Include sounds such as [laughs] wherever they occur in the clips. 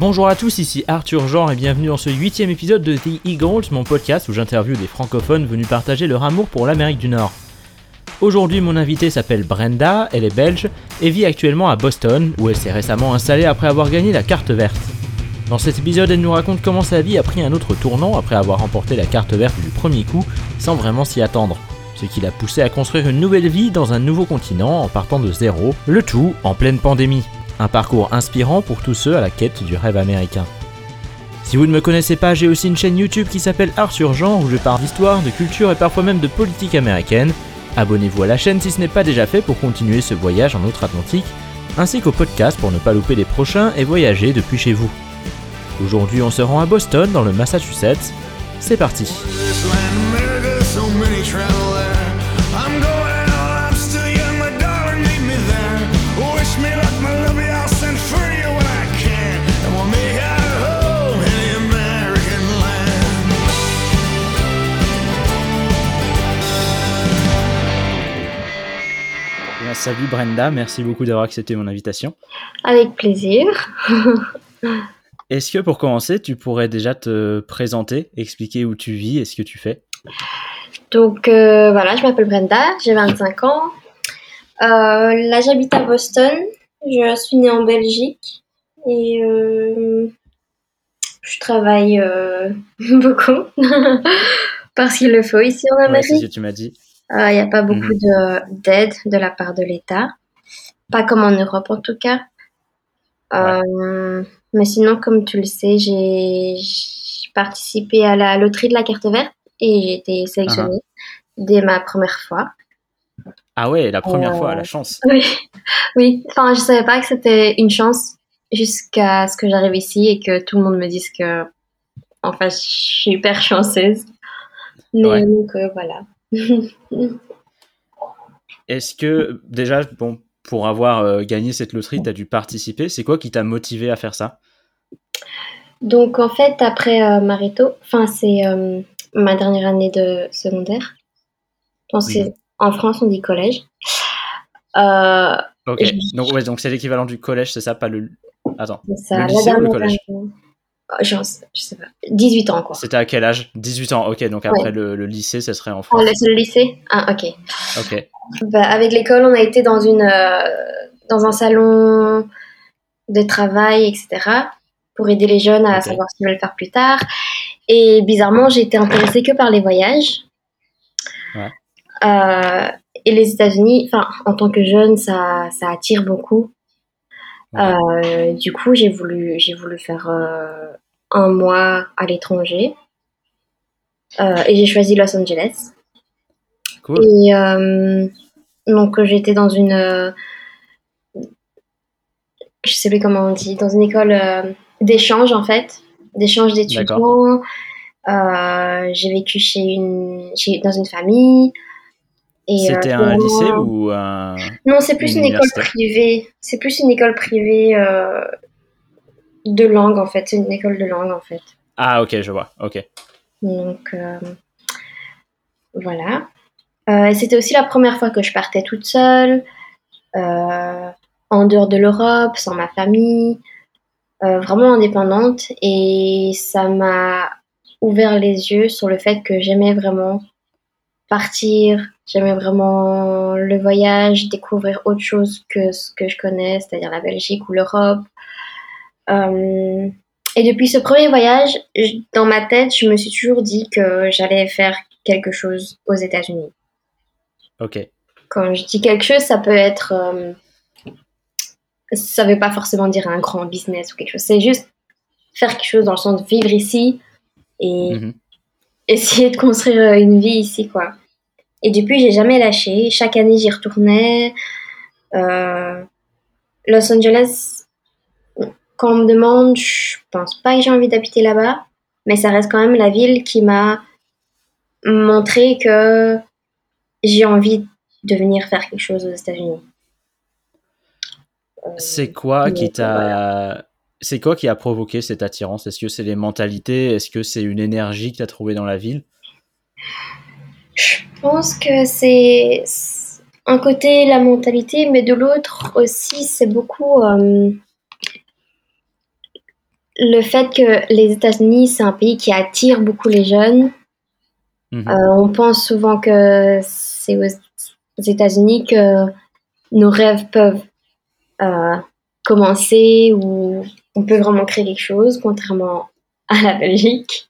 Bonjour à tous, ici Arthur Jean et bienvenue dans ce huitième épisode de The Eagles, mon podcast où j'interviewe des francophones venus partager leur amour pour l'Amérique du Nord. Aujourd'hui, mon invitée s'appelle Brenda, elle est belge et vit actuellement à Boston, où elle s'est récemment installée après avoir gagné la carte verte. Dans cet épisode, elle nous raconte comment sa vie a pris un autre tournant après avoir remporté la carte verte du premier coup sans vraiment s'y attendre. Ce qui l'a poussé à construire une nouvelle vie dans un nouveau continent en partant de zéro, le tout en pleine pandémie. Un parcours inspirant pour tous ceux à la quête du rêve américain. Si vous ne me connaissez pas, j'ai aussi une chaîne YouTube qui s'appelle Art sur Genre où je parle d'histoire, de culture et parfois même de politique américaine. Abonnez-vous à la chaîne si ce n'est pas déjà fait pour continuer ce voyage en outre-Atlantique, ainsi qu'au podcast pour ne pas louper les prochains et voyager depuis chez vous. Aujourd'hui, on se rend à Boston, dans le Massachusetts. C'est parti. Salut Brenda, merci beaucoup d'avoir accepté mon invitation. Avec plaisir. [laughs] Est-ce que pour commencer, tu pourrais déjà te présenter, expliquer où tu vis et ce que tu fais? Donc euh, voilà, je m'appelle Brenda, j'ai 25 ans. Euh, là, j'habite à Boston. Je suis née en Belgique et euh, je travaille [laughs] beaucoup [laughs] parce qu'il le faut ici en Ouais, c'est ce Amérique. que tu m'as dit. Il n'y a pas beaucoup de- d'aide de la part de l'État, pas comme en Europe en tout cas. Euh, mais sinon, comme tu le sais, j'ai participé à la loterie de la carte verte et j'ai été sélectionnée dès ma première fois. Ah ouais, la première Euh, fois, la chance. [laughs] Oui, oui. Enfin, je savais pas que c'était une chance jusqu'à ce que j'arrive ici et que tout le monde me dise que, enfin, je suis hyper chanceuse. Mais Ouais. donc euh, voilà. [laughs] Est-ce que déjà, bon, pour avoir euh, gagné cette loterie, tu as dû participer C'est quoi qui t'a motivé à faire ça? Donc en fait, après euh, Marito, enfin c'est euh, ma dernière année de secondaire. En France on dit collège. Ok, Je- donc ouais, donc c'est l'équivalent du collège, c'est ça, pas le. Attends, c'est ça, Le la lycée ou le dernière collège? année. Sais- je sais pas. 18 ans quoi. c'était à quel âge? 18 ans, ok, donc après le, le lycée, ça serait en France. le- c'est le lycée? Ah ok. Ok, Bah, avec l'école, on a été dans une euh, dans un salon de travail, etc. pour aider les jeunes à savoir ce qu'ils veulent faire plus tard. Et bizarrement, j'ai été intéressée que par les voyages. Ouais. Euh, et les États-Unis, enfin, en tant que jeune, ça, ça attire beaucoup. Ouais. Euh, du coup, j'ai voulu, j'ai voulu faire euh, un mois à l'étranger. Euh, et j'ai choisi Los Angeles. cool. Et euh, donc j'étais dans une, euh, je sais plus comment on dit, dans une école d'échange en fait, d'échange d'étudiants. J'ai vécu chez une, chez, dans une famille. Et, C'était un lycée ou un. Non, c'est plus une école privée. C'est plus une école privée de langue en fait. C'est une école de langue en fait. Ah, ok, je vois, ok. Donc euh, voilà. Euh, et C'était aussi la première fois que je partais toute seule, euh, en dehors de l'Europe, sans ma famille, euh, vraiment indépendante. Et ça m'a ouvert les yeux sur le fait que j'aimais vraiment partir, j'aimais vraiment le voyage, découvrir autre chose que ce que je connais, c'est-à-dire la Belgique ou l'Europe. Euh, et depuis ce premier voyage, dans ma tête, je me suis toujours dit que j'allais faire quelque chose aux États-Unis. Ok, Quand je dis quelque chose, ça peut être. euh, ça veut pas forcément dire un grand business ou quelque chose. C'est juste faire quelque chose dans le sens de vivre ici et Mhm. essayer de construire euh, une vie ici, quoi. Et depuis, j'ai jamais lâché. Chaque année, j'y retournais. Euh, Los Angeles, quand on me demande, je pense pas que j'ai envie d'habiter là-bas, mais ça reste quand même la ville qui m'a montré que j'ai envie de venir faire quelque chose aux États-Unis. Euh, c'est quoi qui t'a. C'est quoi qui a provoqué cette attirance? Est-ce que c'est les mentalités? Est-ce que c'est une énergie que tu as trouvée dans la ville? Je pense que c'est c'est un côté la mentalité, mais de l'autre aussi, c'est beaucoup euh, le fait que les États-Unis, c'est un pays qui attire beaucoup les jeunes. Mhm. Euh, on pense souvent que c'est aux, États-Unis que nos rêves peuvent euh, commencer ou on peut vraiment créer quelque chose, contrairement à la Belgique.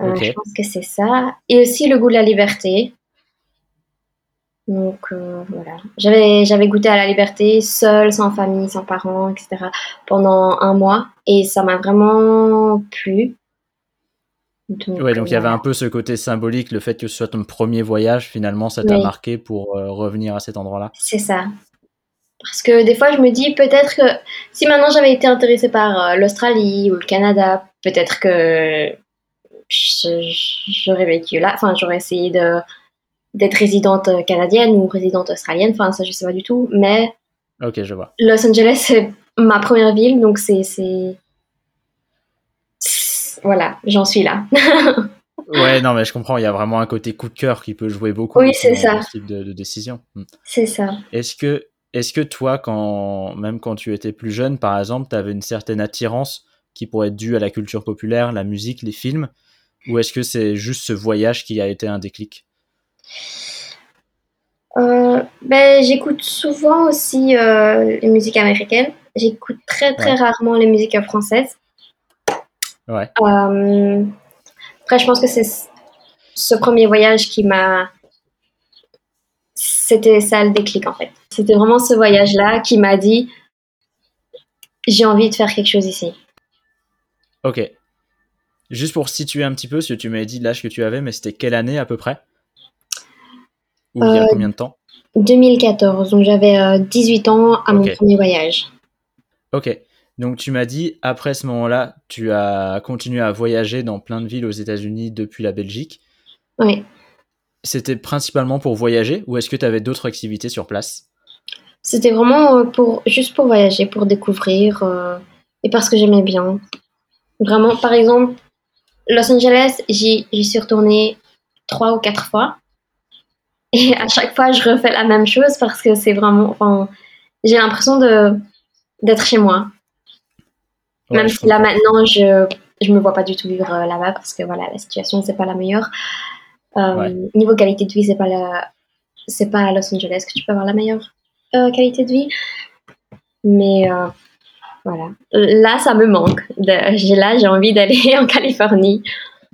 Euh. Je pense que c'est ça. Et aussi le goût de la liberté. Donc euh, voilà. J'avais, j'avais goûté à la liberté seule, sans famille, sans parents, etc. pendant un mois et ça m'a vraiment plu. Donc, Ouais, donc il y avait un peu ce côté symbolique, le fait que ce soit ton premier voyage, finalement, ça t'a Oui. marqué pour euh, revenir à cet endroit-là. C'est ça. Parce que des fois, je me dis peut-être que si maintenant j'avais été intéressée par euh, l'Australie ou le Canada, peut-être que j'aurais vécu là. Enfin, j'aurais essayé de d'être résidente canadienne ou résidente australienne. Enfin, ça, je sais pas du tout. Mais Ok, je vois. Los Angeles, c'est ma première ville, donc c'est voilà, j'en suis là. [laughs] Ouais, non, mais je comprends, il y a vraiment un côté coup de cœur qui peut jouer beaucoup Oui, c'est dans ça. ce type de, de décision. Hmm. c'est ça. Est-ce que, est-ce que toi, quand, même quand tu étais plus jeune, par exemple, tu avais une certaine attirance qui pourrait être due à la culture populaire, la musique, les films, ou est-ce que c'est juste ce voyage qui a été un déclic? Euh, ben, j'écoute souvent aussi euh, les musiques américaines. J'écoute très très Ouais. rarement les musiques françaises. Ouais. Euh, après, je pense que c'est ce premier voyage qui m'a. C'était ça le déclic en fait. C'était vraiment ce voyage-là qui m'a dit j'ai envie de faire quelque chose ici. Ok. Juste pour situer un petit peu, parce que tu m'avais dit l'âge que tu avais, mais c'était quelle année à peu près? Ou il y a Euh, combien de temps? 2014, donc j'avais euh, 18 ans à mon premier voyage. Ok. Donc tu m'as dit, après ce moment-là, tu as continué à voyager dans plein de villes aux États-Unis depuis la Belgique. Oui. C'était principalement pour voyager ou est-ce que tu avais d'autres activités sur place? C'était vraiment euh, pour, juste pour voyager, pour découvrir, euh, et parce que j'aimais bien. Vraiment, par exemple, Los Angeles, j'y suis retournée trois ou quatre fois. Et à chaque fois, je refais la même chose parce que c'est vraiment, enfin, j'ai l'impression de d'être chez moi. Ouais, Même si là maintenant, je je me vois pas du tout vivre euh, là-bas parce que voilà, la situation c'est pas la meilleure. Euh, Ouais. Niveau qualité de vie, c'est pas la, c'est pas à Los Angeles que tu peux avoir la meilleure euh, qualité de vie. Mais euh, voilà, là ça me manque. J'ai là j'ai envie d'aller [laughs] en Californie,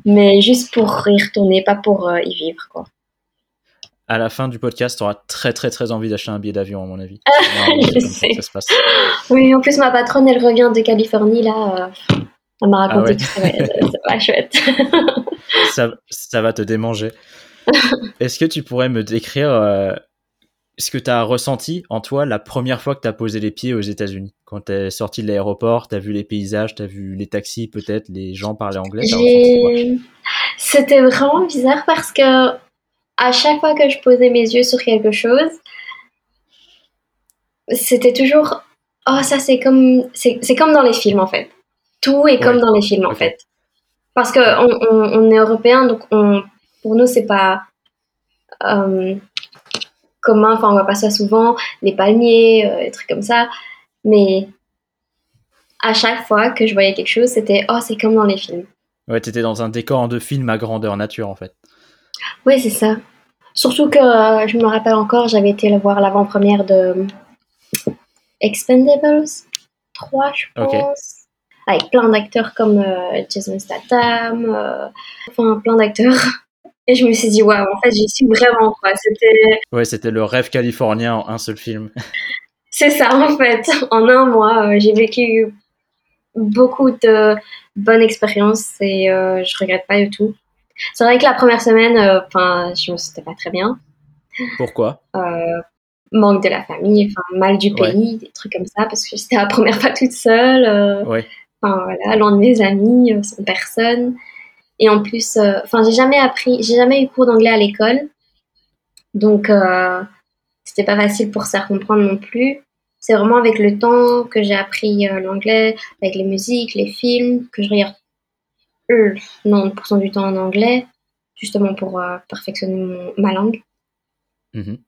mais juste pour y retourner, pas pour y vivre quoi. À la fin du podcast, tu auras très très très envie d'acheter un billet d'avion à mon avis. [laughs] je ça sais. ça se passe. Oui, en plus ma patronne elle revient de Californie là. euh, elle m'a raconté Ah ouais. que c'est c'est pas chouette. [laughs] ça, ça va te démanger. Est-ce que tu pourrais me décrire euh, ce que tu as ressenti en toi la première fois que tu as posé les pieds aux États-Unis? Quand tu es sorti de l'aéroport, tu as vu les paysages, tu as vu les taxis, peut-être les gens parler anglais C'était vraiment bizarre parce que à chaque fois que je posais mes yeux sur quelque chose, c'était toujours oh ça c'est comme c'est c'est comme dans les films en fait. Tout est comme dans les films en fait. Parce que on, on, on est européen donc on pour nous c'est pas euh, commun, enfin on voit pas ça souvent, les palmiers, euh, des trucs comme ça, mais à chaque fois que je voyais quelque chose, c'était oh c'est comme dans les films. Ouais, t'étais dans un décor de film à grandeur nature en fait. Oui, c'est ça. Surtout que euh, je me rappelle encore, j'avais été le voir l'avant-première de Expendables 3, je pense. Avec plein d'acteurs comme euh, Jason Statham, euh, enfin plein d'acteurs. Et je me suis dit, waouh, en fait, j'y suis vraiment, quoi. C'était. Ouais, c'était le rêve californien en un seul film. [laughs] C'est ça, en fait. En un mois, euh, j'ai vécu beaucoup de bonnes expériences et euh, je regrette pas du tout. C'est vrai que la première semaine, euh, enfin, je me sentais pas très bien. Pourquoi? Euh, manque de la famille, enfin mal du Ouais. pays, des trucs comme ça, parce que j'étais la première fois toute seule, euh, Ouais. enfin voilà, loin de mes amis, euh, sans personne. Et en plus, euh, enfin j'ai jamais appris, j'ai jamais eu cours d'anglais à l'école, donc euh, c'était pas facile pour se faire comprendre non plus. C'est vraiment avec le temps que j'ai appris euh, l'anglais, avec les musiques, les films, que je regarde euh, 90% du temps en anglais, justement pour euh, perfectionner mon- ma langue. Mhm.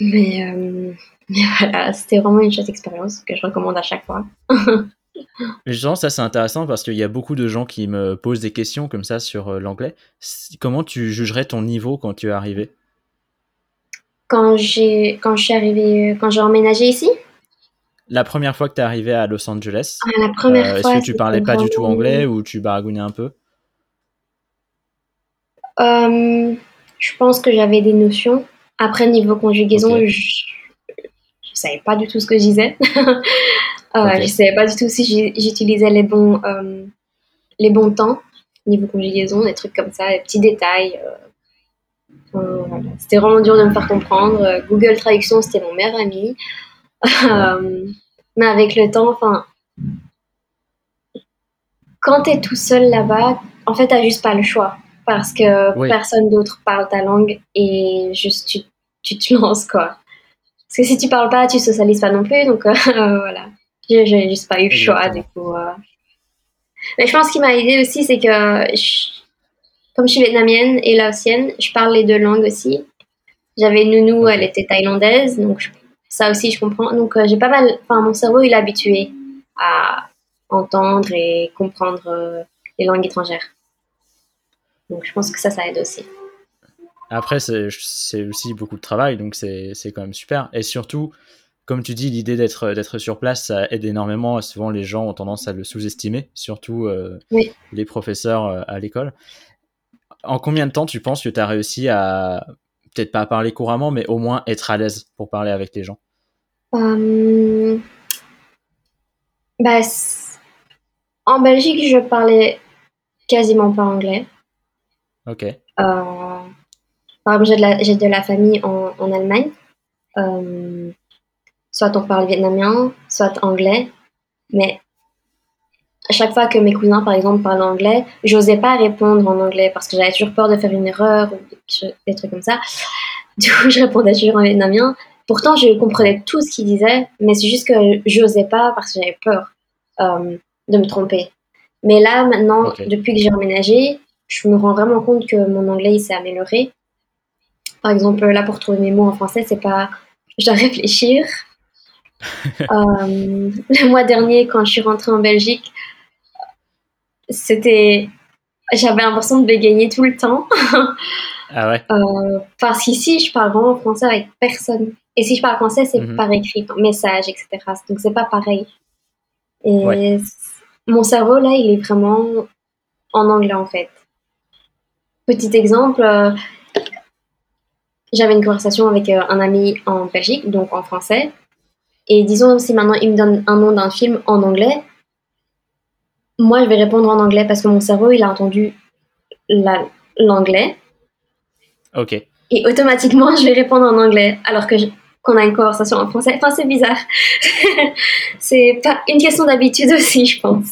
Mais, euh, [laughs] mais voilà, c'était vraiment une chouette expérience que je recommande à chaque fois. [laughs] Justement, ça c'est intéressant parce qu'il y a beaucoup de gens qui me posent des questions comme ça sur euh, l'anglais. Comment tu jugerais ton niveau quand tu es arrivé? Quand j'ai, quand je suis arrivée, quand j'ai emménagé ici, La première fois que tu es arrivé à Los Angeles, ah, la première euh, fois. est-ce que tu parlais pas du tout anglais ou tu baragouinais un peu? Euh, je pense que j'avais des notions. Après, niveau conjugaison, je, je savais pas du tout ce que je disais. [laughs] Euh. Je savais pas du tout si j'utilisais les bons, euh, les bons temps. Niveau conjugaison, des trucs comme ça, des petits détails. voilà. C'était vraiment dur de me faire comprendre. Google Traduction, c'était mon meilleur ami. Mais avec le temps, enfin, quand tu es tout seul là-bas, en fait, t'as juste pas le choix parce que Oui. personne d'autre parle ta langue et juste tu, tu te lances quoi. Parce que si tu parles pas, tu socialises pas non plus, donc euh, [laughs] voilà. J'ai juste pas eu le choix du coup. euh. Mais je pense ce qui m'a aidé aussi, c'est que je- comme je suis vietnamienne et laotienne, je parle les deux langues aussi. J'avais nounou, elle était thaïlandaise, donc je- ça aussi je comprends. Donc euh, j'ai pas mal, enfin mon cerveau il est habitué à entendre et comprendre euh, les langues étrangères. Donc je pense que ça, ça aide aussi. Après, c'est aussi beaucoup de travail, donc c'est quand même super. Et surtout, comme tu dis, l'idée d'être sur place, ça aide énormément. Souvent, les gens ont tendance à le sous-estimer, surtout euh, Oui. les professeurs euh, à l'école. En combien de temps tu penses que tu as réussi à, peut-être pas à parler couramment, mais au moins être à l'aise pour parler avec les gens? Euh, bah, en Belgique, je parlais quasiment pas anglais. Ok, Euh, par exemple, j'ai de la, j'ai de la famille en, en Allemagne. Euh, soit on parle vietnamien, soit anglais. Mais à chaque fois que mes cousins, par exemple, parlent anglais, j'osais pas répondre en anglais parce que j'avais toujours peur de faire une erreur ou des trucs comme ça. [laughs] Du coup, je répondais toujours en vietnamien. Pourtant, je comprenais tout ce qu'ils disaient, mais c'est juste que j'osais pas parce que j'avais peur euh, de me tromper. Mais là, maintenant, depuis que j'ai emménagé, je me rends vraiment compte que mon anglais il s'est amélioré. Par exemple, là, pour trouver mes mots en français, c'est pas. [laughs] Je dois réfléchir. [laughs] Euh, le mois dernier, quand je suis rentrée en Belgique, c'était. J'avais l'impression de bégayer tout le temps. [laughs] ah ouais, Euh, parce qu'ici, je parle vraiment français avec personne. Et si je parle français, c'est Mhm. par écrit, par message, etc. Donc, c'est pas pareil. Et Ouais. mon cerveau, là, il est vraiment en anglais, en fait. Petit exemple, euh, j'avais une conversation avec euh, un ami en Belgique, donc en français. Et disons, si maintenant il me donne un nom d'un film en anglais, moi, je vais répondre en anglais parce que mon cerveau, il a entendu la- l'anglais. ok. Et automatiquement, je vais répondre en anglais, alors que qu'on a une conversation en français. Enfin, c'est bizarre. [laughs] c'est pas une question d'habitude aussi, je pense.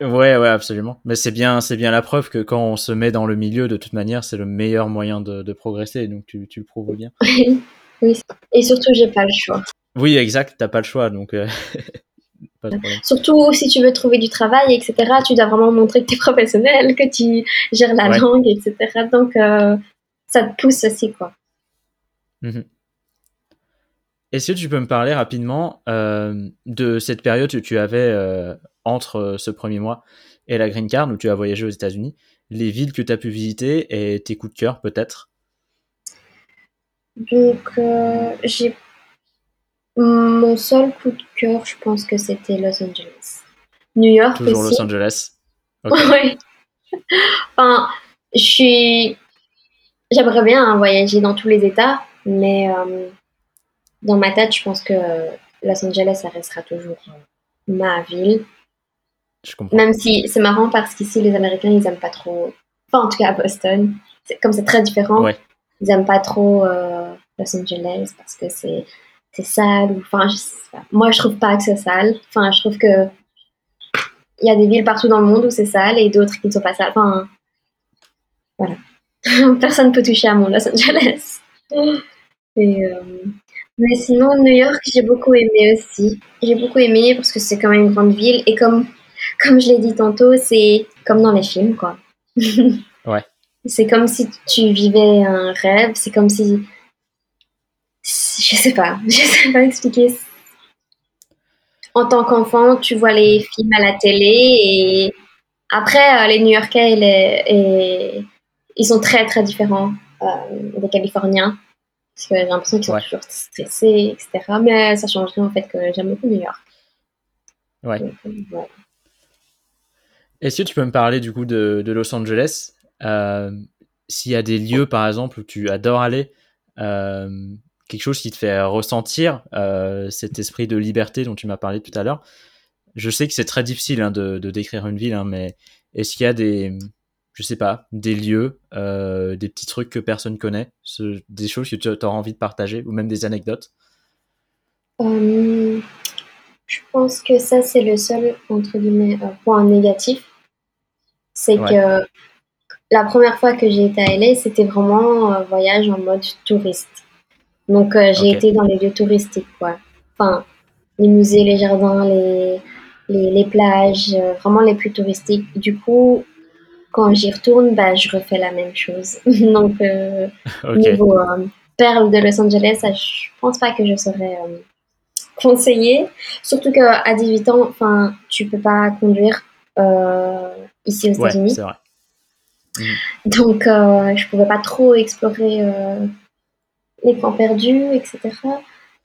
Ouais, ouais, absolument. Mais c'est bien, c'est bien la preuve que quand on se met dans le milieu, de toute manière, c'est le meilleur moyen de, de progresser. Donc tu, tu le prouves bien. [laughs] oui. Et surtout, j'ai pas le choix. Oui, exact. T'as pas le choix, donc euh, [laughs] pas de problème. Surtout si tu veux trouver du travail, etc., tu dois vraiment montrer que tu es professionnel, que tu gères la Ouais. langue, etc. Donc, euh, ça te pousse aussi, quoi. Mhm. Est-ce que tu peux me parler rapidement euh, de cette période que tu avais euh, entre euh, ce premier mois et la Green Card où tu as voyagé aux États-Unis, les villes que tu as pu visiter et tes coups de cœur peut-être? Donc, euh, j'ai. Mon seul coup de cœur, je pense que c'était Los Angeles. New York Toujours aussi. Los Angeles. [laughs] Ouais. Enfin, je suis. J'aimerais bien hein, voyager dans tous les États, mais euh, dans ma tête, je pense que Los Angeles, ça restera toujours ma ville. Je comprends. Même si c'est marrant parce qu'ici, les Américains, ils aiment pas trop. Enfin, en tout cas à Boston, comme c'est très différent, Ouais. ils aiment pas trop euh, Los Angeles parce que c'est sale. Ou, enfin, je sais pas. moi, je trouve pas que c'est sale. Enfin, je trouve que il y a des villes partout dans le monde où c'est sale et d'autres qui ne sont pas sales. Enfin, voilà. [laughs] Personne peut toucher à mon Los Angeles. [laughs] Et, euh, Mais sinon, New York, j'ai beaucoup aimé aussi. J'ai beaucoup aimé parce que c'est quand même une grande ville et comme, comme je l'ai dit tantôt, c'est comme dans les films, quoi. [laughs] Ouais. C'est comme si tu vivais un rêve, c'est comme si. Je sais pas, [laughs] je sais pas expliquer. en tant qu'enfant, tu vois les films à la télé et après, euh, les et les- et- ils sont très très différents euh, des Californiens. Parce que j'ai l'impression qu'ils sont Ouais. toujours stressés, etc. Mais ça change rien en fait que j'aime beaucoup New York. Ouais. Donc, euh, voilà. Est-ce que tu peux me parler du coup de, Los Angeles? Euh, S'il y a des lieux par exemple où tu adores aller, euh, quelque chose qui te fait ressentir euh, cet esprit de liberté dont tu m'as parlé tout à l'heure? Je sais que c'est très difficile hein, de, décrire une ville, hein, mais est-ce qu'il y a des, je sais pas, des lieux, des petits trucs que personne connaît, des choses que tu auras envie de partager, ou même des anecdotes? Je pense que ça, c'est le seul, point négatif. C'est Ouais. que la première fois que j'ai été à LA, c'était vraiment un voyage en mode touriste. Donc, euh, j'ai été dans les lieux touristiques, quoi. Enfin, les musées, les jardins, les, les, les plages, euh, vraiment les plus touristiques. Du coup, quand j'y retourne, bah, je refais la même chose. [laughs] Donc, euh, Niveau euh, perle de Los Angeles, ça, je pense pas que je serais conseillée. Surtout qu'à 18 ans, enfin, tu peux pas conduire ici aux ouais, États-Unis. c'est vrai. Donc, euh, je pouvais pas trop explorer euh, les coins perdus, etc.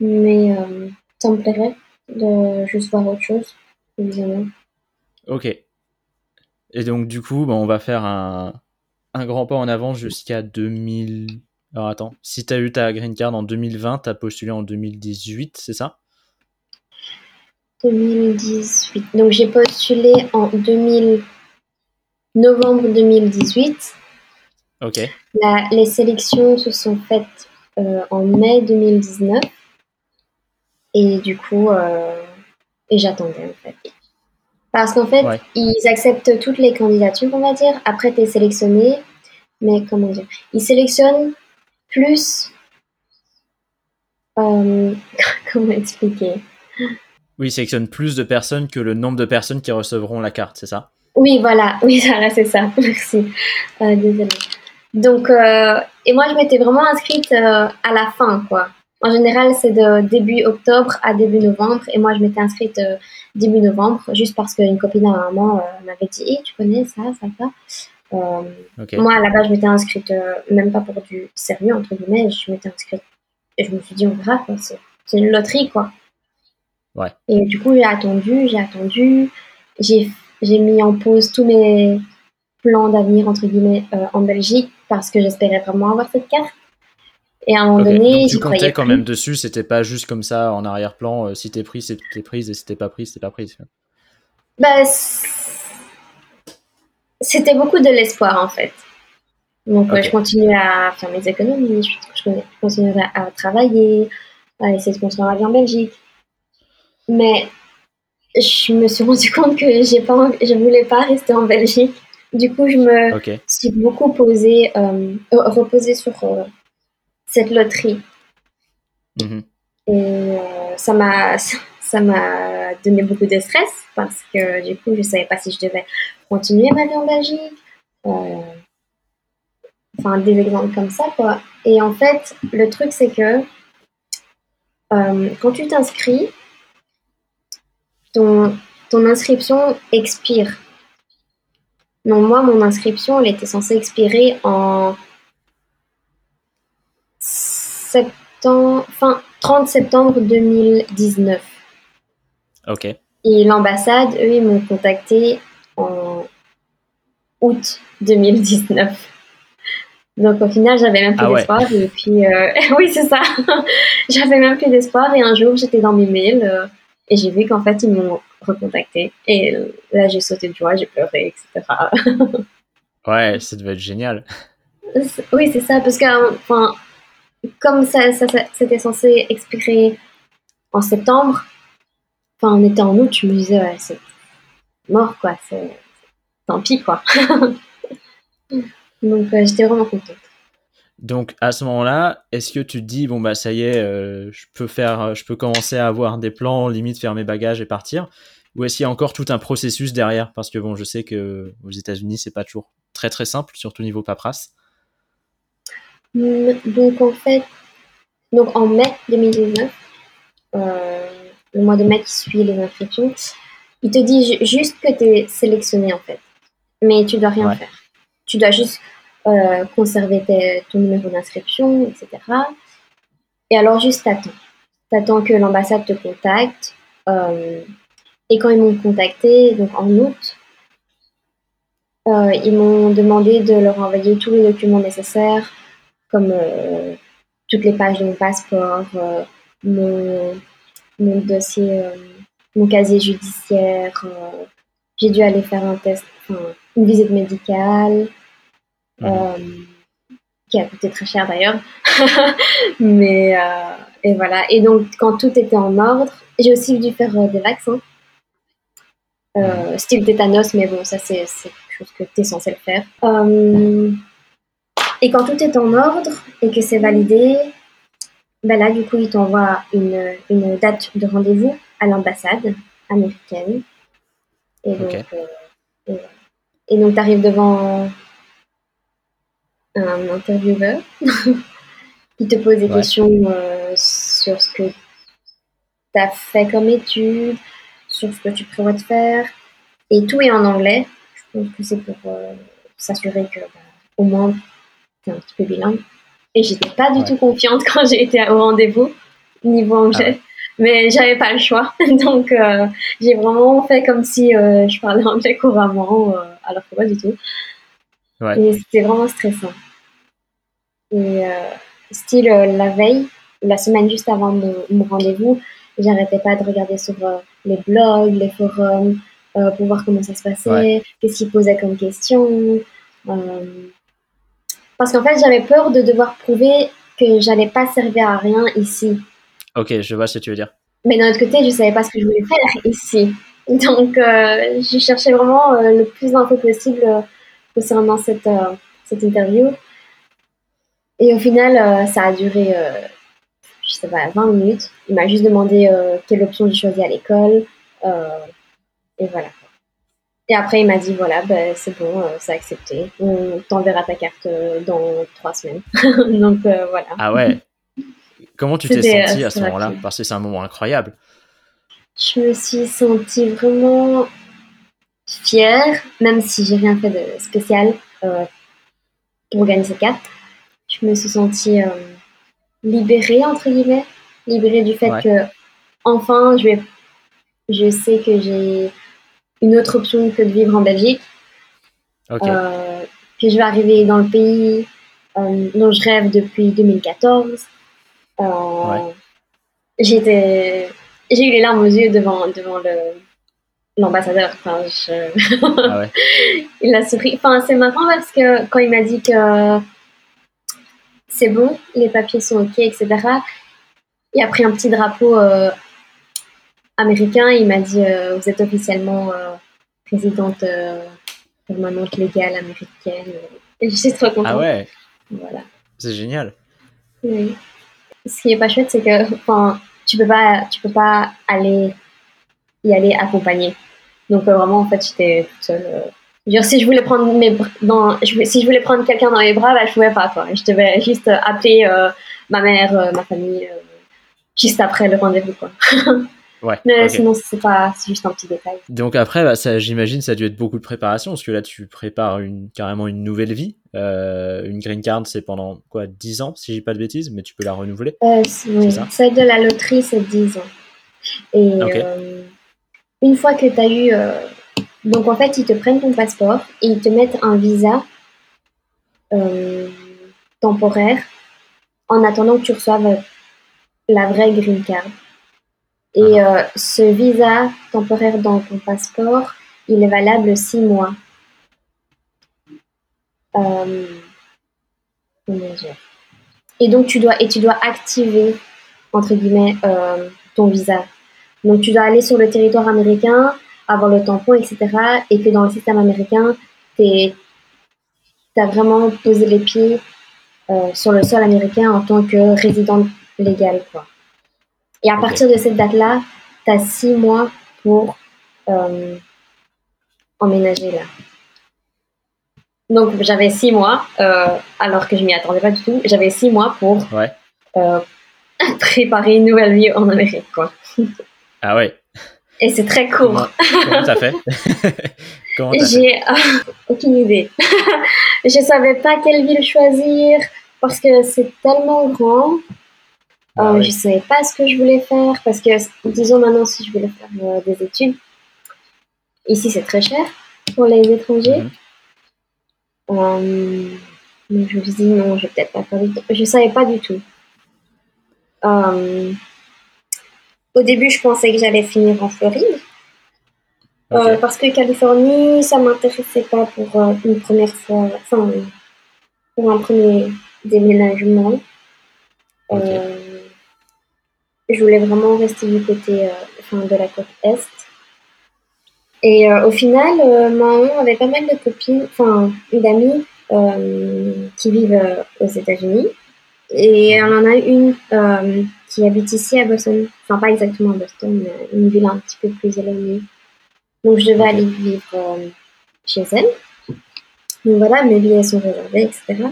Mais euh, ça me plairait de juste voir autre chose, évidemment. Ok. Et donc, du coup, bah, on va faire un, un grand pas en avant jusqu'à 2000. Alors, attends. Si tu as eu ta green card en 2020, tu as postulé en 2018, c'est ça? 2018. Donc, j'ai postulé en 2000... novembre 2018. Ok. La- les sélections se sont faites euh, en mai 2019. Et du coup, euh, et j'attendais en fait. Parce qu'en fait, Ouais. ils acceptent toutes les candidatures, on va dire. Après, tu es sélectionné. Mais comment dire? Ils sélectionnent plus. euh, [laughs] comment expliquer? Oui, ils sélectionnent plus de personnes que le nombre de personnes qui recevront la carte, c'est ça? Oui, voilà, [laughs] oui, voilà, c'est ça. Merci. Euh, désolée. Donc, euh, et moi, je m'étais vraiment inscrite euh, à la fin, quoi. En général, c'est de début octobre à début novembre, et moi, je m'étais inscrite début novembre, juste parce qu'une copine à ma maman m'avait dit, tu connais ça, ça, ça? Euh, Ok. Moi, à la base, je m'étais inscrite, même pas pour du sérieux, entre guillemets, je m'étais inscrite, et je me suis dit, on verra, quoi, c'est une loterie, quoi. Ouais. Et du coup, j'ai attendu, j'ai attendu, j'ai j'ai mis en pause tous mes plans d'avenir, entre guillemets, euh, en Belgique, parce que j'espérais vraiment avoir cette carte. Et à un moment donné, Donc, tu comptais quand plus. même dessus, c'était pas juste comme ça en arrière-plan. euh, si t'es pris, c'était prise, et si t'es pas pris, c'était pas prise. Bah, c'était beaucoup de l'espoir en fait. Donc euh, je continuais à faire mes économies, je, à, à travailler, à essayer de construire ma vie en Belgique. Mais je me suis rendu compte que j'ai pas, je voulais pas rester en Belgique. Du coup, je me suis beaucoup posée, euh, reposée sur euh, cette loterie. Mhm. Et euh, ça m'a [laughs] ça m'a donné beaucoup de stress parce que du coup, je savais pas si je devais continuer ma vie en Belgique. Euh, enfin, des exemples comme ça, quoi. Et en fait, le truc, c'est que quand tu t'inscris, ton, ton inscription expire. Non, moi, mon inscription, elle était censée expirer en septembre, fin 30 septembre 2019. Ok. Et l'ambassade, eux, ils m'ont contacté en août 2019. Donc au final, j'avais même plus Ah ouais. d'espoir. Et puis, euh, [laughs] oui, c'est ça. [laughs] j'avais même plus d'espoir. Et un jour, j'étais dans mes mails euh, et j'ai vu qu'en fait, ils m'ont recontacté. Et euh, là, j'ai sauté de joie, j'ai pleuré, etc. [laughs] Ouais, ça devait être génial. Oui, c'est ça, parce que, enfin, comme ça, ça- ça- c'était censé expirer en septembre, enfin, on était en août, je me disais, ouais, c'est mort, quoi, c'est tant pis, quoi. [laughs] Donc, euh, j'étais vraiment contente. Donc à ce moment-là, est-ce que tu te dis bon bah ça y est, euh, je peux faire, je peux commencer à avoir des plans, limite faire mes bagages et partir, ou est-ce qu'il y a encore tout un processus derrière? Parce que bon, je sais que aux États-Unis c'est pas toujours très très simple, surtout niveau paperasse. Mm, Donc, en fait, donc en mai 2019, euh, le mois de mai qui suit les inscriptions, il te dit ju- juste que tu es sélectionné en fait. Mais tu dois rien Ouais. faire. Tu dois juste euh, conserver ton numéro d'inscription, etc. Et alors juste t'attends. T'attends que l'ambassade te contacte. euh, et quand ils m'ont contacté, donc en août, euh, ils m'ont demandé de leur envoyer tous les documents nécessaires, comme toutes les pages de mon passeport, mon, dossier, mon casier judiciaire. j'ai dû aller faire un test, une visite médicale, Mhm. euh, qui a coûté très cher d'ailleurs. [laughs] Mais euh, et voilà. Et donc quand tout était en ordre, j'ai aussi dû faire euh, des vaccins. Euh, style tétanos, mais bon, ça c'est quelque chose que tu es censé le faire. Euh, et quand tout est en ordre et que c'est validé, ben là, du coup, ils t'envoient une, une date de rendez-vous à l'ambassade américaine. Et donc, Ok. euh, et voilà. Et donc, tu arrives devant un intervieweur [laughs] qui te pose des Ouais. questions euh, sur ce que tu as fait comme étude, sur ce que tu prévois de faire. Et tout est en anglais. Je pense que c'est pour euh, s'assurer que, bah, au moins, tu es un petit peu bilingue. Et j'étais pas du Ouais. tout confiante [laughs] quand j'ai été au rendez-vous, niveau anglais. Ah ouais. Mais j'avais pas le choix. [laughs] Donc, euh, j'ai vraiment fait comme si je parlais anglais couramment, alors que pas du tout. Ouais. Et c'était vraiment stressant. Et euh, style, euh, la veille, la semaine juste avant mon, mon rendez-vous, j'arrêtais pas de regarder sur euh, les blogs, les forums, pour voir comment ça se passait, Ouais. qu'est-ce qu'ils posaient comme questions. parce qu'en fait, j'avais peur de devoir prouver que j'allais pas servir à rien ici. Ok, je vois ce que tu veux dire. Mais d'un autre côté, je savais pas ce que je voulais faire ici. [laughs] Donc, euh, je cherchais vraiment euh, le plus d'infos possible euh, concernant cette, cette interview. Et au final, euh, ça a duré, euh, je sais pas, 20 minutes. Il m'a juste demandé euh, quelle option j'ai choisi à l'école. et voilà. Et après, il m'a dit voilà, ben, c'est bon, euh, c'est accepté. On t'enverra ta carte euh, dans trois semaines. [laughs] Donc, euh, voilà. Ah ouais. Comment tu t'es C'était, euh, senti à ce moment-là? Parce que c'est un moment incroyable. Je me suis sentie vraiment fière, même si j'ai rien fait de spécial pour gagner cette carte. Je me suis sentie euh, libérée, entre guillemets, libérée du fait Ouais. que, enfin, je, vais, je sais que j'ai une autre option que de vivre en Belgique, Ok. euh, que je vais arriver dans le pays euh, dont je rêve depuis 2014. Euh, Ouais. J'étais, j'ai eu les larmes aux yeux devant, devant le, l'ambassadeur. Enfin, je- Ah ouais. [laughs] il a souri. Enfin, c'est marrant parce que quand il m'a dit que c'est bon, les papiers sont ok, etc. Il a pris un petit drapeau euh, américain. Il m'a dit euh, vous êtes officiellement euh, présidente permanente légale américaine. Et je suis trop contente. Ah ouais. Voilà. C'est génial. Oui. Ce qui est pas chouette, c'est que tu peux pas, tu peux pas aller y aller accompagné. Donc vraiment, en fait, j'étais toute seule. Dire, si je voulais prendre mes br- dans, je, si je voulais prendre quelqu'un dans mes bras, bah, je pouvais pas quoi. Je devais juste euh, appeler euh, ma mère, euh, ma famille, euh, juste après le rendez-vous quoi. [laughs] Ouais. Mais ok. sinon, c'est pas, c'est juste un petit détail. Donc après, bah, ça, j'imagine, ça a dû être beaucoup de préparation, parce que là, tu prépares une, carrément une nouvelle vie. Euh, une green card, c'est pendant quoi, 10 ans, si j'ai pas de bêtises, mais tu peux la renouveler. Euh, oui. ça Celle de la loterie, c'est 10 ans. Et euh, une fois que tu as eu. Donc en fait, ils te prennent ton passeport et ils te mettent un visa euh, temporaire en attendant que tu reçoives la vraie green card. Et euh, ce visa temporaire dans ton passeport, il est valable 6 mois. Euh, et donc tu dois et tu dois activer entre guillemets ton visa. Donc tu dois aller sur le territoire américain, avoir le tampon, etc. Et que dans le système américain, tu as vraiment posé les pieds euh, sur le sol américain en tant que résident légal. Quoi. Et à partir de cette date-là, tu as six mois pour euh, emménager là. Donc j'avais six mois, euh, alors que je m'y attendais pas du tout. J'avais six mois pour Ouais. [laughs] préparer une nouvelle vie en Amérique, quoi. Ah ouais. Et c'est très court. Comment t'as fait [laughs] J'ai [laughs] aucune idée. [laughs] je savais pas quelle ville choisir parce que c'est tellement grand. Ah Euh, ouais. Je savais pas ce que je voulais faire parce que, disons maintenant, si je voulais faire euh, des études, ici c'est très cher pour les étrangers. Mhm. Euh, je me suis dit non, je vais peut-être pas faire. Je savais pas du tout. Au début, je pensais que j'allais finir en Floride. Euh, parce que Californie, ça m'intéressait pas pour euh, une première fois, enfin, pour un premier déménagement. Euh, je voulais vraiment rester du côté enfin, de la côte Est. Et au final, maman avait pas mal de copines, enfin, d'amis euh, qui vivent aux États-Unis. Et elle en a une qui habite ici à Boston. Enfin, pas exactement à Boston, mais une ville un petit peu plus éloignée. Donc, je devais aller vivre euh, chez elle. Donc, voilà, mes billets sont réservés, etc.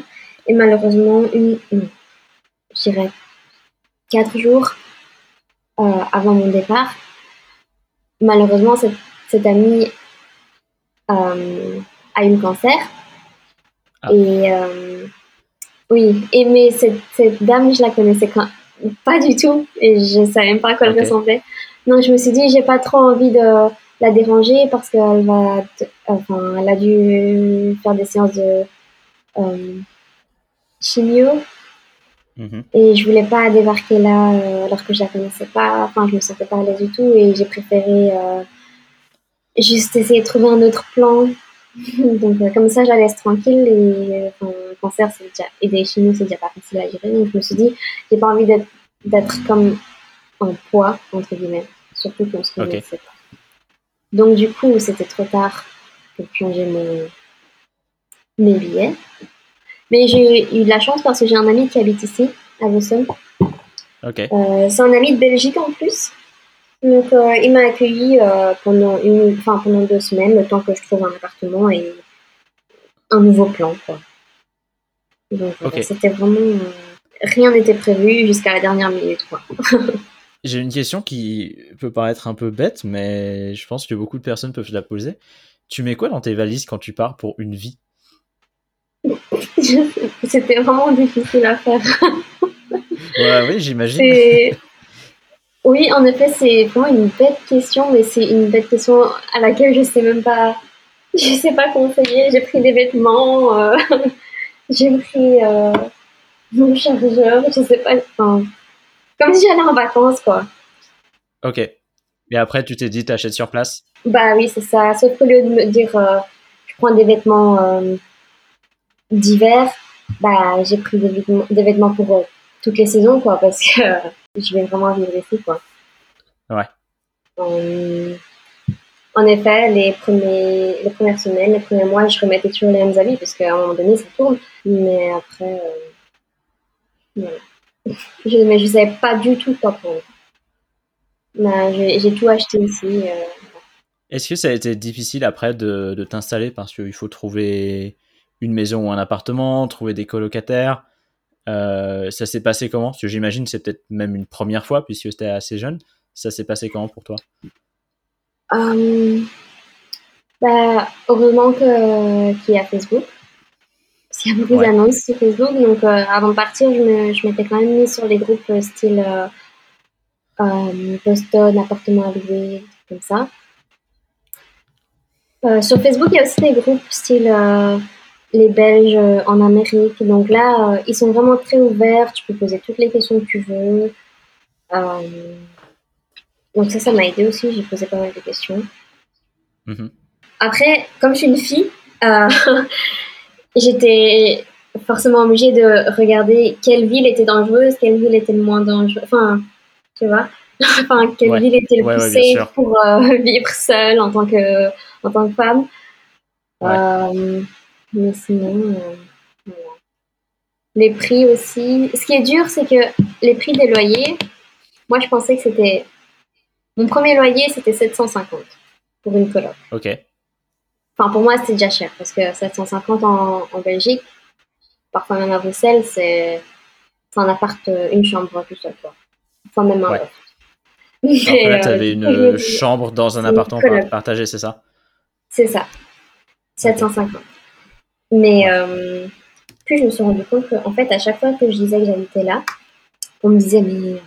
Et malheureusement, une, non, je dirais quatre jours euh, avant mon départ, malheureusement, cette, cette amie euh, a eu le cancer. Ah. Et euh, oui, et mais cette, cette dame, je la connaissais quand- pas du tout et je savais même pas à quoi elle ressemblait. Donc je me suis dit, j'ai pas trop envie de la déranger parce qu'elle va, enfin, elle a dû faire des séances de euh, chimio Mhm. et je voulais pas débarquer là euh, alors que je la connaissais pas. Enfin, je me sentais pas à l'aise du tout et j'ai préféré euh, juste essayer de trouver un autre plan. [laughs] Donc, comme ça, je la laisse tranquille. Et enfin, le cancer, c'est déjà, et des chimios, c'est déjà pas facile à gérer. Donc, je me suis dit, j'ai pas envie d'être, d'être comme un poids, entre guillemets. Surtout qu'on se Ok. connaissait pas. Donc, du coup, c'était trop tard pour mon, mes billets. Mais j'ai eu de la chance parce que j'ai un ami qui habite ici, à Boston. Ok. Euh, c'est un ami de Belgique en plus. Donc, euh, il m'a accueilli euh, pendant, une, pendant deux semaines, le temps que je trouve un appartement et un nouveau plan. Quoi. Donc, Ok. c'était vraiment. euh, rien n'était prévu jusqu'à la dernière minute. Quoi. [laughs] J'ai une question qui peut paraître un peu bête, mais je pense que beaucoup de personnes peuvent la poser. Tu mets quoi dans tes valises quand tu pars pour une vie? [laughs] C'était vraiment difficile à faire. [laughs] Ouais, oui, j'imagine. C'est- Oui, en effet, c'est vraiment une bête question, mais c'est une bête question à laquelle je sais même pas. Je sais pas conseiller. J'ai pris des vêtements, euh, j'ai pris euh, mon chargeur, je sais pas. Enfin, comme si j'allais en vacances, quoi. Ok. Et après, tu t'es dit, t'achètes sur place? Bah oui, c'est ça. Sauf qu'au lieu de me dire euh, je prends des vêtements euh, d'hiver, bah j'ai pris des vêtements, des vêtements pour euh, toutes les saisons, quoi, parce que [laughs] je vais vraiment vivre ici, quoi. Ouais. En effet, les, premiers, les premières semaines, les premiers mois, je remettais toujours les mêmes habits, parce qu'à un moment donné, ça tourne. Mais après, euh, voilà. Je, mais je savais pas du tout quoi prendre. Bah, j'ai tout acheté ici. euh, Est-ce que ça a été difficile après de, de t'installer parce qu'il faut trouver une maison ou un appartement, trouver des colocataires? Euh, Ça s'est passé comment? Parce que j'imagine que c'est peut-être même une première fois puisque c'était assez jeune. Ça s'est passé comment pour toi? Bah, heureusement qu'il y a Facebook. Qu'il y a beaucoup Ouais. d'annonces sur Facebook. Donc, euh, avant de partir, je me- je m'étais quand même mis sur les groupes euh, style euh, euh, Boston, appartement à louer, comme ça. Euh, sur Facebook, il y a aussi des groupes style euh, les Belges en Amérique. Donc là, ils sont vraiment très ouverts. Tu peux poser toutes les questions que tu veux. Donc ça, ça m'a aidé aussi. J'ai posé pas mal de questions. Mhm. Après, comme je suis une fille, [laughs] j'étais forcément obligée de regarder quelle ville était dangereuse, quelle ville était le moins dangereuse. Enfin, tu vois [laughs] Enfin, quelle Ouais. ville était le Ouais, plus ouais, safe pour euh, [laughs] vivre seule en tant que, en tant que femme. Euh, mais sinon, euh, voilà. Les prix aussi. Ce qui est dur, c'est que les prix des loyers, moi je pensais que c'était. Mon premier loyer, c'était 750 pour une coloc. Ok. Enfin, pour moi, c'était déjà cher parce que 750 en, en Belgique, parfois même à Bruxelles, c'est un appart, euh, une chambre tout seul, quoi. Enfin, même un Ouais. [laughs] Mais, là, euh, tu avais une [laughs] [laughs] chambre dans un appartement partagé, c'est ça? C'est ça. 750. Mais euh, puis je me suis rendu compte que, en fait, à chaque fois que je disais que j'habitais là, on me disait, mais euh,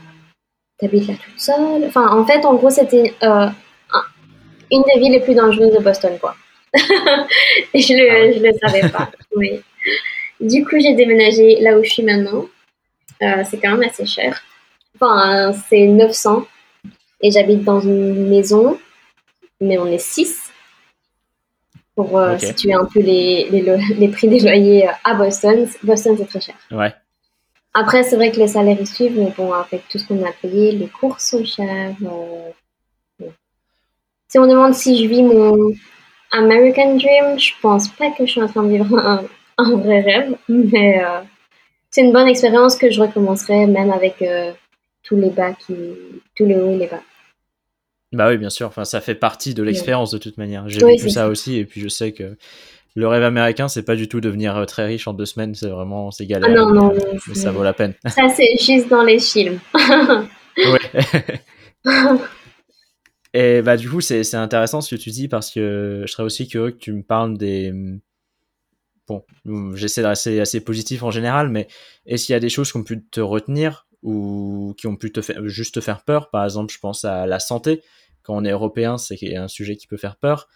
t'habites là toute seule? Enfin, en fait, en gros, c'était euh, un- une des villes les plus dangereuses de Boston, quoi. [laughs] Je le, Ah le savais pas. [laughs] oui. Du coup, j'ai déménagé là où je suis maintenant. Euh, c'est quand même assez cher. Enfin, c'est 900. Et j'habite dans une maison, mais on est 6 pour euh, situer un peu les, [laughs] les, prix des loyers euh, à Boston. Boston, c'est très cher. Ouais. Après, c'est vrai que les salaires y suivent, mais bon, avec tout ce qu'on a payé, les courses sont chères. euh. Si on me demande si je vis mon American Dream, je pense pas que je suis en train de vivre [laughs] un, un vrai rêve, mais euh, c'est une bonne expérience que je recommencerai, même avec euh, tous les bas, qui, tous les hauts et les bas. Bah oui, bien sûr. Enfin, ça fait partie de l'expérience de toute manière. J'ai Oui, vécu ça ça. aussi, et puis je sais que le rêve américain, c'est pas du tout devenir euh, très riche en deux semaines. C'est vraiment, c'est galère. Ah non, non, mais, mais ça vaut la peine. Ça, c'est juste dans les films. [laughs] Ouais. [laughs] Et bah du coup, c'est intéressant ce que tu dis parce que je serais aussi curieux que tu me parles des... Bon, j'essaie de rester assez positif en général, mais est-ce qu'il y a des choses qui ont pu te retenir ou qui ont pu te faire, juste te faire peur? Par exemple, je pense à la santé. Quand on est européen, c'est un sujet qui peut faire peur.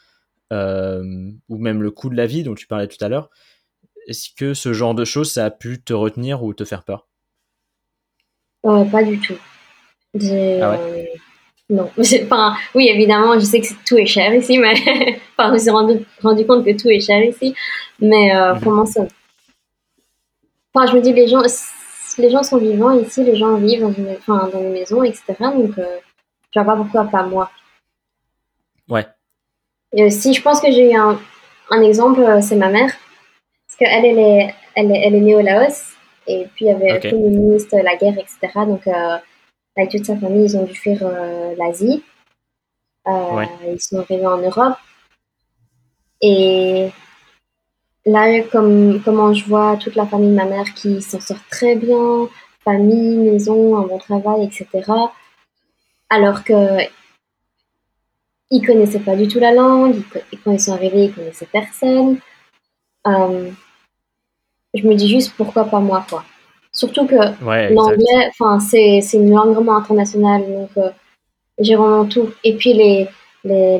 Euh, ou même le coût de la vie dont tu parlais tout à l'heure. Est-ce que ce genre de choses, ça a pu te retenir ou te faire peur? Euh, pas du tout. Ah ouais? euh, non. [laughs] Enfin, oui, évidemment, je sais que tout est cher ici, mais [laughs] enfin, je me suis rendu, rendu compte que tout est cher ici. Mais euh, Mhm. ça. Enfin, je me dis, les gens, les gens sont vivants ici, les gens vivent dans, une, enfin, dans les maisons, etc. Donc, euh, je vois pas pourquoi pas moi. Ouais. Et aussi, je pense que j'ai eu un, un exemple, euh, c'est ma mère. Parce qu'elle, elle est, elle, est, elle est née au Laos. Et puis, il y avait le communiste, la guerre, etc. Donc, euh, avec toute sa famille, ils ont dû fuir euh, l'Asie. Euh, Ouais. Ils sont arrivés en Europe. Et là, comme, comment je vois toute la famille de ma mère qui s'en sort très bien, famille, maison, un bon travail, etc. Alors que ils connaissaient pas du tout la langue, ils quand ils sont arrivés, ils connaissaient personne. Euh, je me dis juste pourquoi pas moi, quoi. Surtout que Ouais, l'anglais, enfin, c'est c'est une langue vraiment internationale, donc euh, j'ai vraiment tout. Et puis les, les,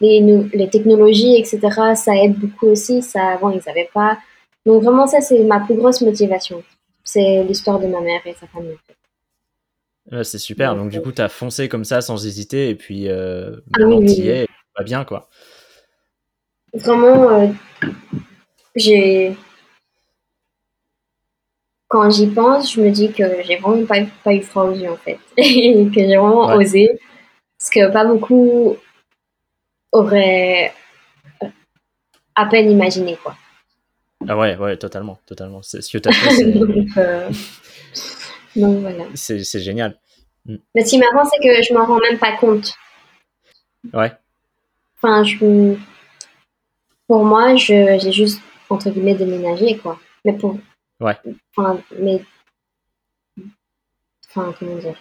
les, les, technologies, etc., ça aide beaucoup aussi. Ça, avant, ils n'avaient pas. Donc vraiment, ça, c'est ma plus grosse motivation. C'est l'histoire de ma mère et sa famille. Ouais, c'est super. Donc, Donc, du coup, tu as foncé comme ça sans hésiter. Et puis, euh, Ah oui, oui, et va bien, quoi. Vraiment, euh, j'ai. Quand j'y pense, je me dis que j'ai vraiment pas, pas eu froid aux yeux, en fait. [laughs] Et que j'ai vraiment Ouais. osé. Parce que pas beaucoup auraient à peine imaginé, quoi. Ah ouais, ouais, totalement. totalement. C'est- Ce que tu as fait, c'est- [laughs] donc, euh, donc voilà. c'est c'est génial. Mais ce qui est marrant, c'est que je m'en rends même pas compte. Ouais, Enfin, je... pour moi, je- j'ai juste, entre guillemets, déménagé, quoi. Mais pour. Ouais. Enfin, mais. Enfin, comment dire?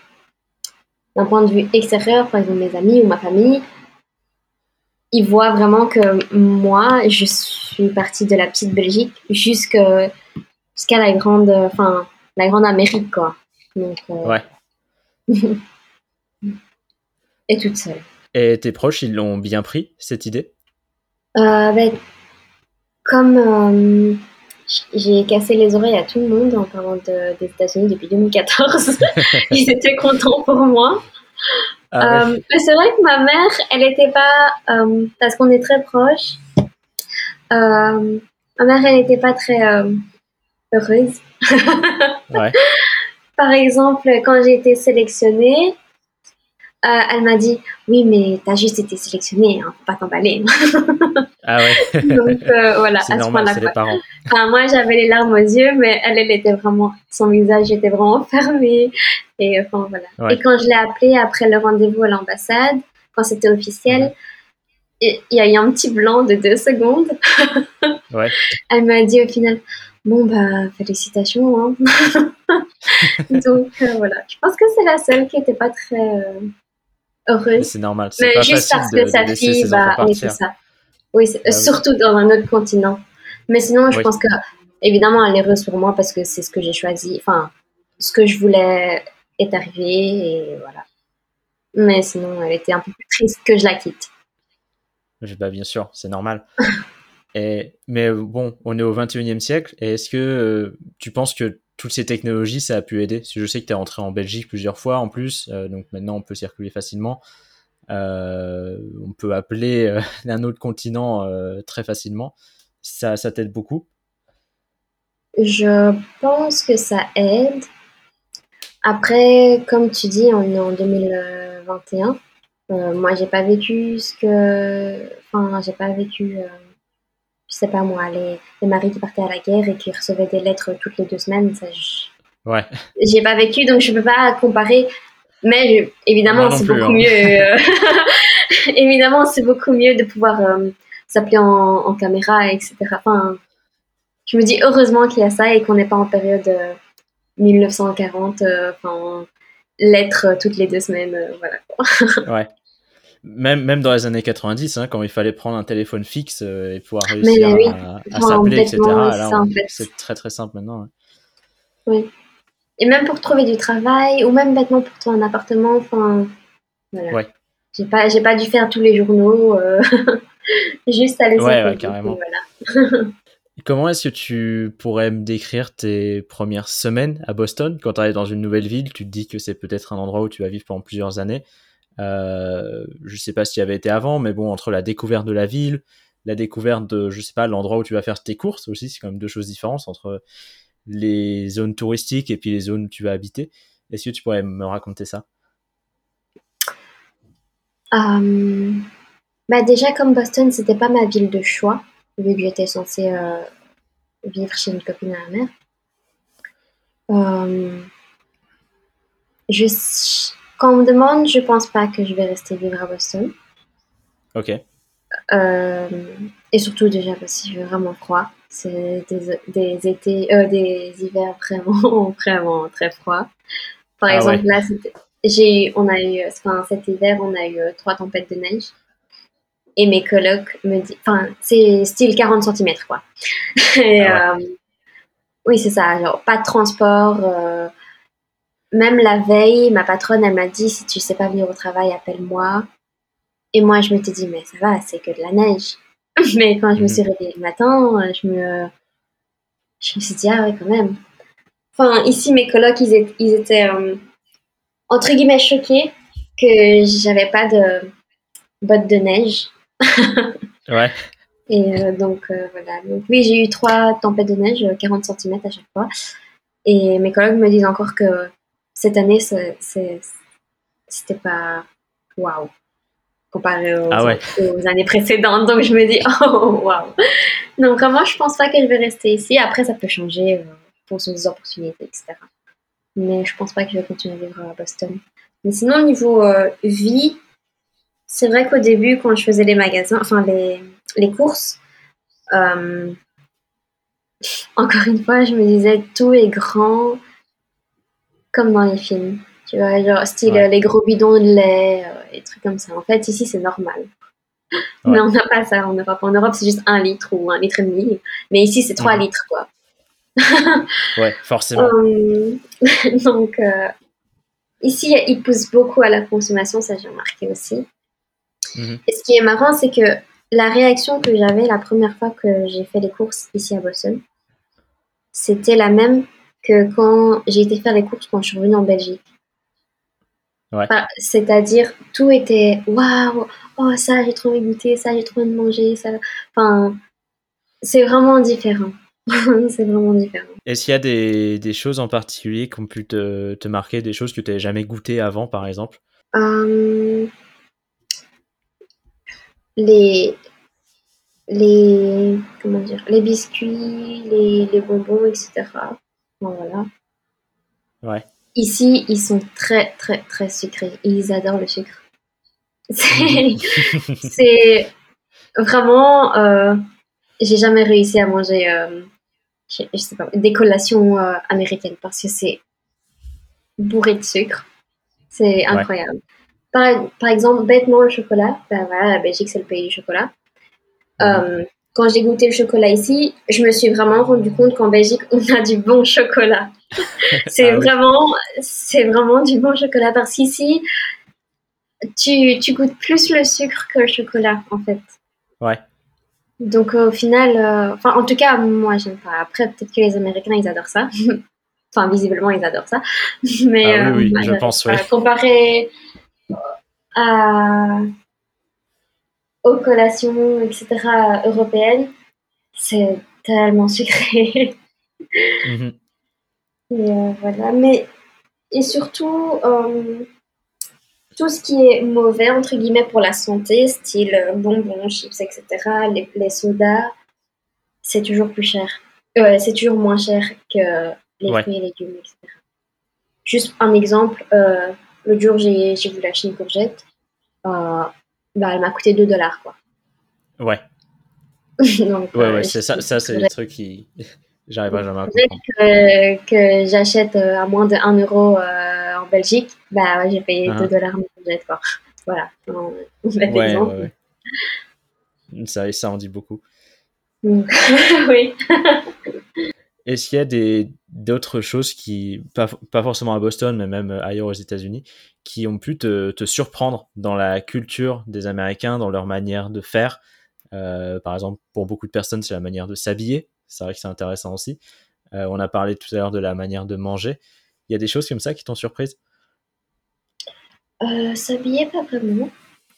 D'un point de vue extérieur, par exemple, mes amis ou ma famille, ils voient vraiment que moi, je suis partie de la petite Belgique jusqu'à la grande. Enfin, la grande Amérique, quoi. Donc. euh, ouais. [laughs] Et toute seule. Et tes proches, ils l'ont bien pris, cette idée? Euh, ben, comme euh, j'ai cassé les oreilles à tout le monde en parlant de- des États-Unis depuis 2014, [laughs] ils étaient contents pour moi. Ah ouais. Euh, mais c'est vrai que ma mère, elle n'était pas, euh, parce qu'on est très proches, euh, ma mère, elle n'était pas très heureuse. Ouais. [laughs] Par exemple, quand j'ai été sélectionnée, euh, elle m'a dit Oui, mais t'as juste été sélectionnée, hein, faut pas t'emballer. Ah ouais. [laughs] Donc euh, voilà, à ce normal, les parents. Enfin, moi, j'avais les larmes aux yeux, mais elle, elle était vraiment, son visage était vraiment [laughs] fermé. Et enfin, voilà. Ouais. Et quand je l'ai appelée après le rendez-vous à l'ambassade, quand c'était officiel, Mhm. il y a eu un petit blanc de deux secondes. [laughs] Ouais. Elle m'a dit au final, bon bah félicitations. Hein. Donc euh, voilà, je pense que c'est la seule qui n'était pas très heureuse. C'est normal. Mais pas juste parce que de sa fille, ses bah oui c'est ça. Oui, surtout dans un autre continent. Mais sinon, je Oui. pense que évidemment elle est heureuse pour moi parce que c'est ce que j'ai choisi. Enfin, ce que je voulais est arrivé et voilà. Mais sinon, elle était un peu plus triste que je la quitte. Bah, bien sûr, c'est normal. [laughs] Et, mais bon, on est au 21e siècle. Et est-ce que euh, tu penses que toutes ces technologies, ça a pu aider que je sais que tu es rentré en Belgique plusieurs fois en plus. euh, donc maintenant, on peut circuler facilement. Euh, on peut appeler euh, [laughs] un autre continent euh, très facilement. Ça, ça t'aide beaucoup? Je pense que ça aide. Après, comme tu dis, on est en 2021. Euh, moi, j'ai pas vécu ce que. Enfin, j'ai pas vécu. Euh, Je sais pas moi, les, les maris qui partaient à la guerre et qui recevaient des lettres toutes les deux semaines. Ça, je- Ouais, j'ai pas vécu, donc je peux pas comparer. Mais je- évidemment, c'est beaucoup hein. mieux. euh, [laughs] [laughs] évidemment, c'est beaucoup mieux de pouvoir euh, s'appeler en, en caméra, etc. Enfin, je me dis heureusement qu'il y a ça et qu'on n'est pas en période euh, 1940, euh, enfin, lettres euh, toutes les deux semaines, euh, voilà. ouais. Même, même dans les années 90, hein, quand il fallait prendre un téléphone fixe euh, et pouvoir réussir oui, à, s'appeler, etc. c'est très très simple maintenant. hein. Et même pour trouver du travail, ou même bêtement pour trouver un appartement, enfin, voilà. Ouais. J'ai pas, j'ai pas dû faire tous les journaux, euh, [laughs] juste aller Ouais, ouais, carrément. Voilà. Comment est-ce que tu pourrais me décrire tes premières semaines à Boston? Quand tu arrives dans une nouvelle ville, tu te dis que c'est peut-être un endroit où tu vas vivre pendant plusieurs années. Euh, je sais pas si tu y avais été avant, mais bon, entre la découverte de la ville, la découverte de, je sais pas, l'endroit où tu vas faire tes courses aussi, c'est quand même deux choses différentes entre les zones touristiques et puis les zones où tu vas habiter. Est-ce que tu pourrais me raconter ça? Euh, bah déjà, comme Boston, c'était pas ma ville de choix, vu que j'étais censée euh, vivre chez une copine à la mère. Euh, je, quand on me demande, je pense pas que je vais rester vivre à Boston. Ok. Euh, et surtout déjà parce qu'il fait vraiment froid. C'est des, des étés, euh, des hivers vraiment, [laughs] vraiment très froids. Par Ah exemple, ouais. là, j'ai, on a eu, enfin, cet hiver, on a eu euh, trois tempêtes de neige. Et mes colocs me disent, enfin, c'est style 40 cm, quoi. [laughs] Et, Ah euh, oui, c'est ça, genre, pas de transport. Même la veille, ma patronne, elle m'a dit, si tu sais pas venir au travail, appelle-moi. Et moi, je m'étais dit, mais ça va, c'est que de la neige. [laughs] Mais quand je me Mhm. suis réveillée le matin, euh, je me, je me suis dit, ah ouais, quand même. Enfin, ici, mes colocs, ils étaient, ils étaient euh, entre guillemets choqués que j'avais pas de bottes de neige. [laughs] Ouais. Et euh, donc, euh, voilà. Donc, oui, j'ai eu trois tempêtes de neige, euh, 40 cm à chaque fois. Et mes collègues me disent encore que cette année, c'était pas waouh comparé aux, Ah ouais. aux années précédentes. Donc, je me dis, [laughs] oh waouh. Donc, vraiment, je pense pas que je vais rester ici. Après, ça peut changer euh, pour des opportunités, etc. Mais je pense pas que je vais continuer à vivre à Boston. Mais sinon, au niveau euh, vie, c'est vrai qu'au début, quand je faisais les magasins, enfin les, les courses, euh, encore une fois, je me disais tout est grand comme dans les films. Tu vois, genre style Ouais. euh, les gros bidons de lait, euh, et trucs comme ça. En fait, ici, c'est normal. Mais on n'a pas ça en Europe. En Europe, c'est juste un litre ou un litre et demi. Mais ici, c'est trois Mhm. litres, quoi. [laughs] Ouais, forcément. Euh, [laughs] donc, euh, ici, ils poussent beaucoup à la consommation, ça j'ai remarqué aussi. Mhm. Et ce qui est marrant, c'est que la réaction que j'avais la première fois que j'ai fait les courses ici à Boston, c'était la même que quand j'ai été faire les courses quand je suis revenue en Belgique. Ouais. Enfin, C'est-à-dire, tout était waouh, oh ça j'ai trop envie de goûter, ça j'ai trop envie de manger, ça. Enfin, c'est vraiment différent. [laughs] c'est vraiment différent. Est-ce qu'il y a des, des choses en particulier qui ont pu te, te marquer, des choses que tu n'avais jamais goûtées avant, par exemple? Euh, les, les, comment dire, les biscuits, les, les bonbons, etc. Voilà. Ouais. Ici, ils sont très, très, très sucrés. Ils adorent le sucre. [laughs] [laughs] C'est vraiment... euh, j'ai jamais réussi à manger euh, je, je sais pas, des collations euh, américaines parce que c'est bourré de sucre. C'est incroyable. Par, par exemple, bêtement le chocolat, ben voilà, la Belgique c'est le pays du chocolat. Euh, quand j'ai goûté le chocolat ici, je me suis vraiment rendu compte qu'en Belgique, on a du bon chocolat. [laughs] c'est Ah oui. vraiment, c'est vraiment du bon chocolat parce qu'ici, tu, tu goûtes plus le sucre que le chocolat en fait. Ouais. Donc au final, euh, enfin en tout cas moi j'aime pas. Après peut-être que les Américains ils adorent ça. [laughs] enfin visiblement ils adorent ça. [laughs] Mais Ah oui, euh, oui, je pense, oui. Comparé à aux collations etc européennes, c'est tellement sucré. Mhm. Et euh, voilà, mais et surtout euh, tout ce qui est mauvais entre guillemets pour la santé, style euh, bonbons, chips, etc. Les, les sodas, c'est toujours plus cher. Euh, c'est toujours moins cher que les Ouais. fruits et légumes, etc. Juste un exemple, l'autre jour j'ai voulu acheter une courgette, bah, elle m'a coûté 2 dollars quoi. Ouais, [laughs] Donc, ouais, euh, ouais, c'est ça, c'est des trucs qui. [laughs] J'arrive jamais à comprendre. que, que j'achète euh, à moins de 1 euro euh, en Belgique, bah ouais, j'ai payé Uh-huh. 2 dollars quoi. Voilà, un bête Ouais, ouais, ouais. Ça, ça en dit beaucoup. [laughs] Oui. Est-ce qu'il y a des d'autres choses qui, pas, pas forcément à Boston, mais même ailleurs aux États-Unis, qui ont pu te, surprendre dans la culture des Américains, dans leur manière de faire? Euh, Par exemple, pour beaucoup de personnes, c'est la manière de s'habiller. C'est vrai que c'est intéressant aussi. Euh, on a parlé tout à l'heure de la manière de manger. Il y a des choses comme ça qui t'ont surprise? Euh, S'habiller, pas vraiment.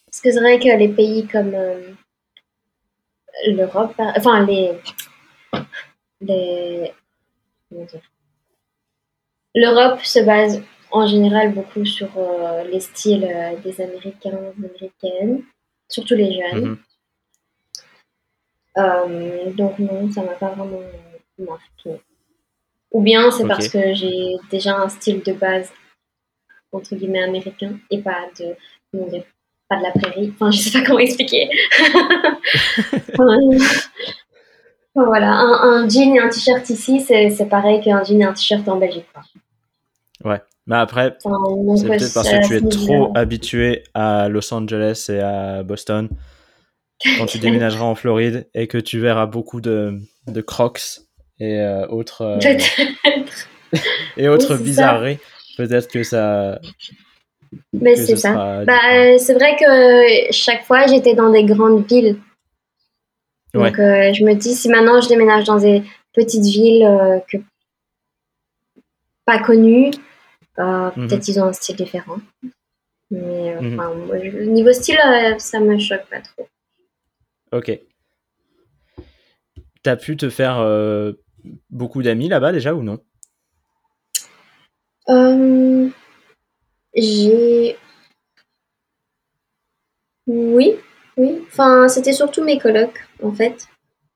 Parce que c'est vrai que les pays comme l'Europe, enfin les. Les L'Europe se base en général beaucoup sur euh, les styles euh, des Américains, Américaines, surtout les jeunes. Mhm. Euh, donc non, ça m'a pas vraiment marqué. Ou bien c'est parce que j'ai déjà un style de base entre guillemets américain et pas de comment dire, pas de la prairie. Enfin, je sais pas comment expliquer. [laughs] [laughs] [laughs] Voilà, un, un jean et un t-shirt ici, c'est pareil qu'un jean et un t-shirt en Belgique. Ouais. Mais après, Enfin, c'est peut-être parce que tu es trop habitué à Los Angeles et à Boston. Quand tu [laughs] déménageras en Floride et que tu verras beaucoup de, de crocs et euh, autres, euh, [laughs] et autres Oui, bizarreries, peut-être que ça. Mais c'est ce ça. Bah, c'est vrai que chaque fois, j'étais dans des grandes villes. Donc, euh, je me dis, si maintenant je déménage dans des petites villes euh, que... pas connues, euh, Mhm. peut-être ils ont un style différent. Mais euh, Mhm. enfin, moi, je- niveau style, euh, ça me choque pas trop. Ok. T'as pu te faire euh, beaucoup d'amis là-bas déjà ou non? J'ai. Oui, oui. Enfin, c'était surtout mes colocs, en fait.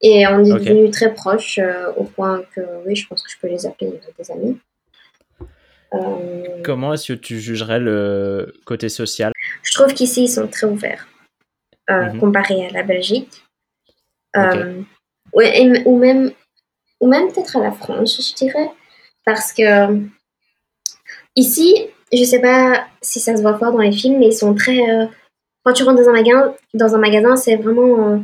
Et on est Ok. devenus très proches euh, au point que, oui, je pense que je peux les appeler des amis. Euh, Comment est-ce que tu jugerais le côté social? Je trouve qu'ici, ils sont très ouverts, euh, Mhm. comparé à la Belgique. Euh, ouais, et m- ou même, ou même peut-être à la France, je dirais. Parce que ici, je sais pas si ça se voit fort dans les films, mais ils sont très. euh, quand tu rentres dans un magasin, dans un magasin, c'est vraiment. euh,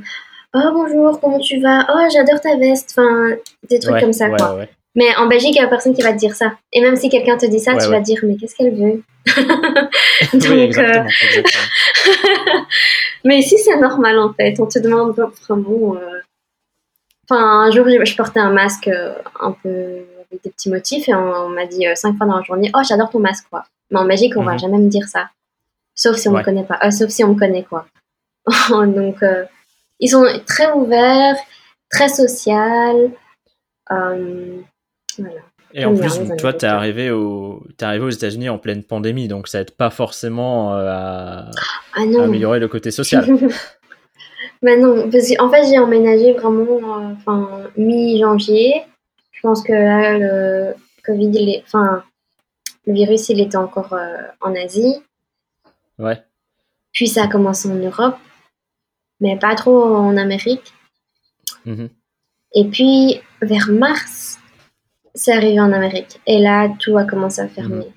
oh bonjour, comment tu vas? Oh j'adore ta veste. Enfin, des trucs Ouais, comme ça, ouais, quoi. ouais. Mais en Belgique, il n'y a personne qui va te dire ça. Et même si quelqu'un te dit ça, tu vas dire, mais qu'est-ce qu'elle veut? [laughs] [laughs] Donc, euh, exactement. exactement. [laughs] mais ici, c'est normal en fait. On te demande vraiment. euh, Enfin, un jour, je portais un masque euh, un peu avec des petits motifs et on, m'a dit cinq fois dans la journée Oh, j'adore ton masque, quoi. Mais en Belgique, on va Mhm. jamais me dire ça. Sauf si on Ouais. me connaît pas. Euh, sauf si on me connaît, quoi. [laughs] Donc, euh, ils sont très ouverts, très sociaux. Euh, voilà. Et en plus, toi, t'es arrivé, au... t'es arrivé aux États-Unis en pleine pandémie, donc ça aide pas forcément à... Ah à améliorer le côté social. Mais [laughs] non, parce qu'en fait, j'ai emménagé vraiment enfin, mi-janvier. Je pense que là, le Covid, il est, enfin, le virus, il était encore en Asie. Ouais. Puis ça a commencé en Europe, mais pas trop en Amérique. Mhm. Et puis, vers mars, c'est arrivé en Amérique. Et là, tout a commencé à fermer.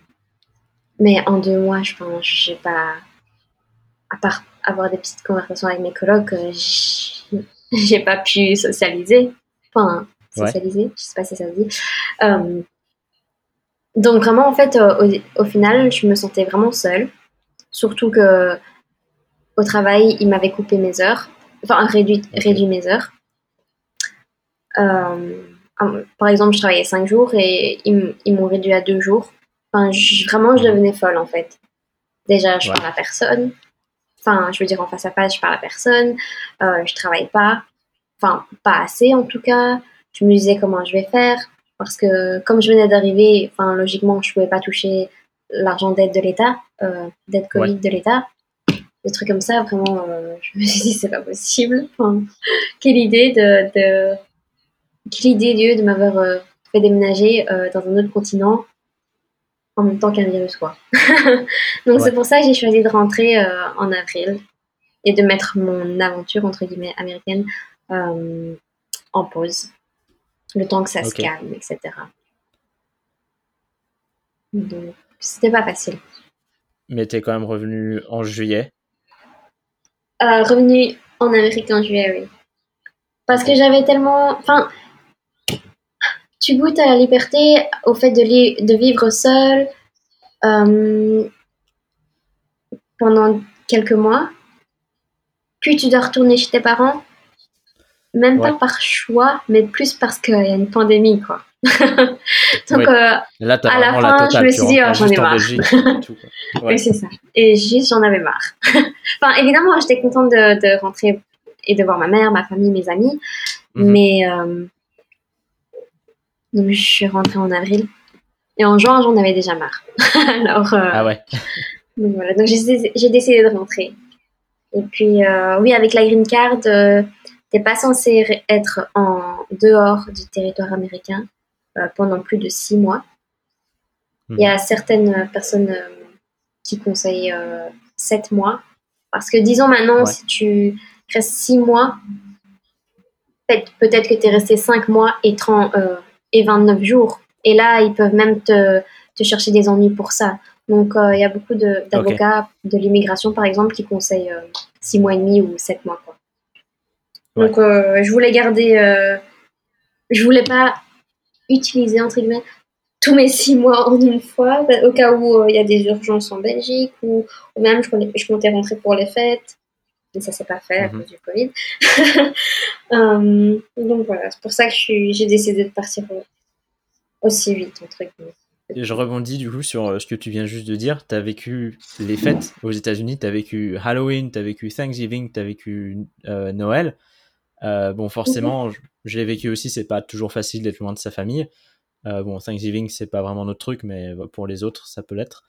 Mais en deux mois, je pense, j'ai pas. À part avoir des petites conversations avec mes colocs, euh, [laughs] j'ai pas pu socialiser. Enfin, Ouais. socialiser, je sais pas si ça se dit. Euh, donc, vraiment, en fait, euh, au, au final, je me sentais vraiment seule. Surtout que au travail, ils m'avaient coupé mes heures. Enfin, réduit, réduit mes heures. Euh, par exemple, je travaillais cinq jours et ils, m'ont réduit à deux jours. Enfin, je- vraiment, je devenais folle en fait. Déjà, je Ouais. parle à personne. Enfin, je veux dire, en face à face, je parle à personne. Euh, je travaille pas. Enfin, pas assez en tout cas. Je me disais comment je vais faire. Parce que comme je venais d'arriver, enfin, logiquement, je pouvais pas toucher l'argent d'aide de l'État, euh, d'aide Covid de l'État. Des trucs comme ça, vraiment, euh, je me suis dit, c'est pas possible. Enfin, quelle idée de, de, quelle idée, Dieu, de m'avoir euh, fait déménager dans un autre continent en même temps qu'un virus, quoi. [laughs] Donc Ouais. c'est pour ça que j'ai choisi de rentrer en avril et de mettre mon aventure, entre guillemets, américaine euh, en pause. Le temps que ça se calme, etc. Donc, c'était pas facile. Mais t'es quand même revenu en juillet. Euh, revenu en Amérique en juillet, oui. Parce que j'avais tellement. Enfin, tu goûtes à la liberté, au fait de, li- de vivre seul euh, pendant quelques mois. Puis tu dois retourner chez tes parents. Même pas par choix, mais plus parce qu'il y a une pandémie, quoi. [laughs] Donc, euh, Là, À la fin, la je me suis dit, ah, j'en ai marre. [laughs] Ouais. Oui, c'est ça. Et juste, j'en avais marre. [laughs] enfin, évidemment, j'étais contente de, de rentrer et de voir ma mère, ma famille, mes amis. Mhm. Mais euh, donc, je suis rentrée en avril. Et en juin, j'en avais déjà marre. Alors, euh, Ah ouais. donc voilà. Donc, j'ai décidé de rentrer. Et puis, oui, avec la green card, t'es pas censé re- être en dehors du territoire américain pendant plus de six mois. Il y a certaines personnes euh, qui conseillent euh, sept mois. Parce que disons maintenant, Ouais. si tu restes six mois, peut-être que tu es resté cinq mois et, 30, euh, et 29 jours. Et là, ils peuvent même te, te chercher des ennuis pour ça. Donc, euh, il y a beaucoup de- d'avocats de, l'immigration, par exemple, qui conseillent euh, six mois et demi ou sept mois. Quoi. Ouais. Donc, euh, je voulais garder. euh, je voulais pas utiliser, entre guillemets, tous mes six mois en une fois, au cas où euh, il y a des urgences en Belgique, ou, ou même je je comptais rentrer pour les fêtes. Mais ça s'est pas fait à Mhm. cause du Covid. Euh, [laughs] donc voilà, c'est pour ça que j'ai décidé de partir euh, aussi vite, entre guillemets. Et je rebondis du coup sur euh, ce que tu viens juste de dire. Tu as vécu les fêtes aux États-Unis, tu as vécu Halloween, tu as vécu Thanksgiving, tu as vécu euh, Noël. Euh, bon, forcément, je, je l'ai vécu aussi, c'est pas toujours facile d'être loin de sa famille. Euh, bon, Thanksgiving, c'est pas vraiment notre truc, mais pour les autres, ça peut l'être.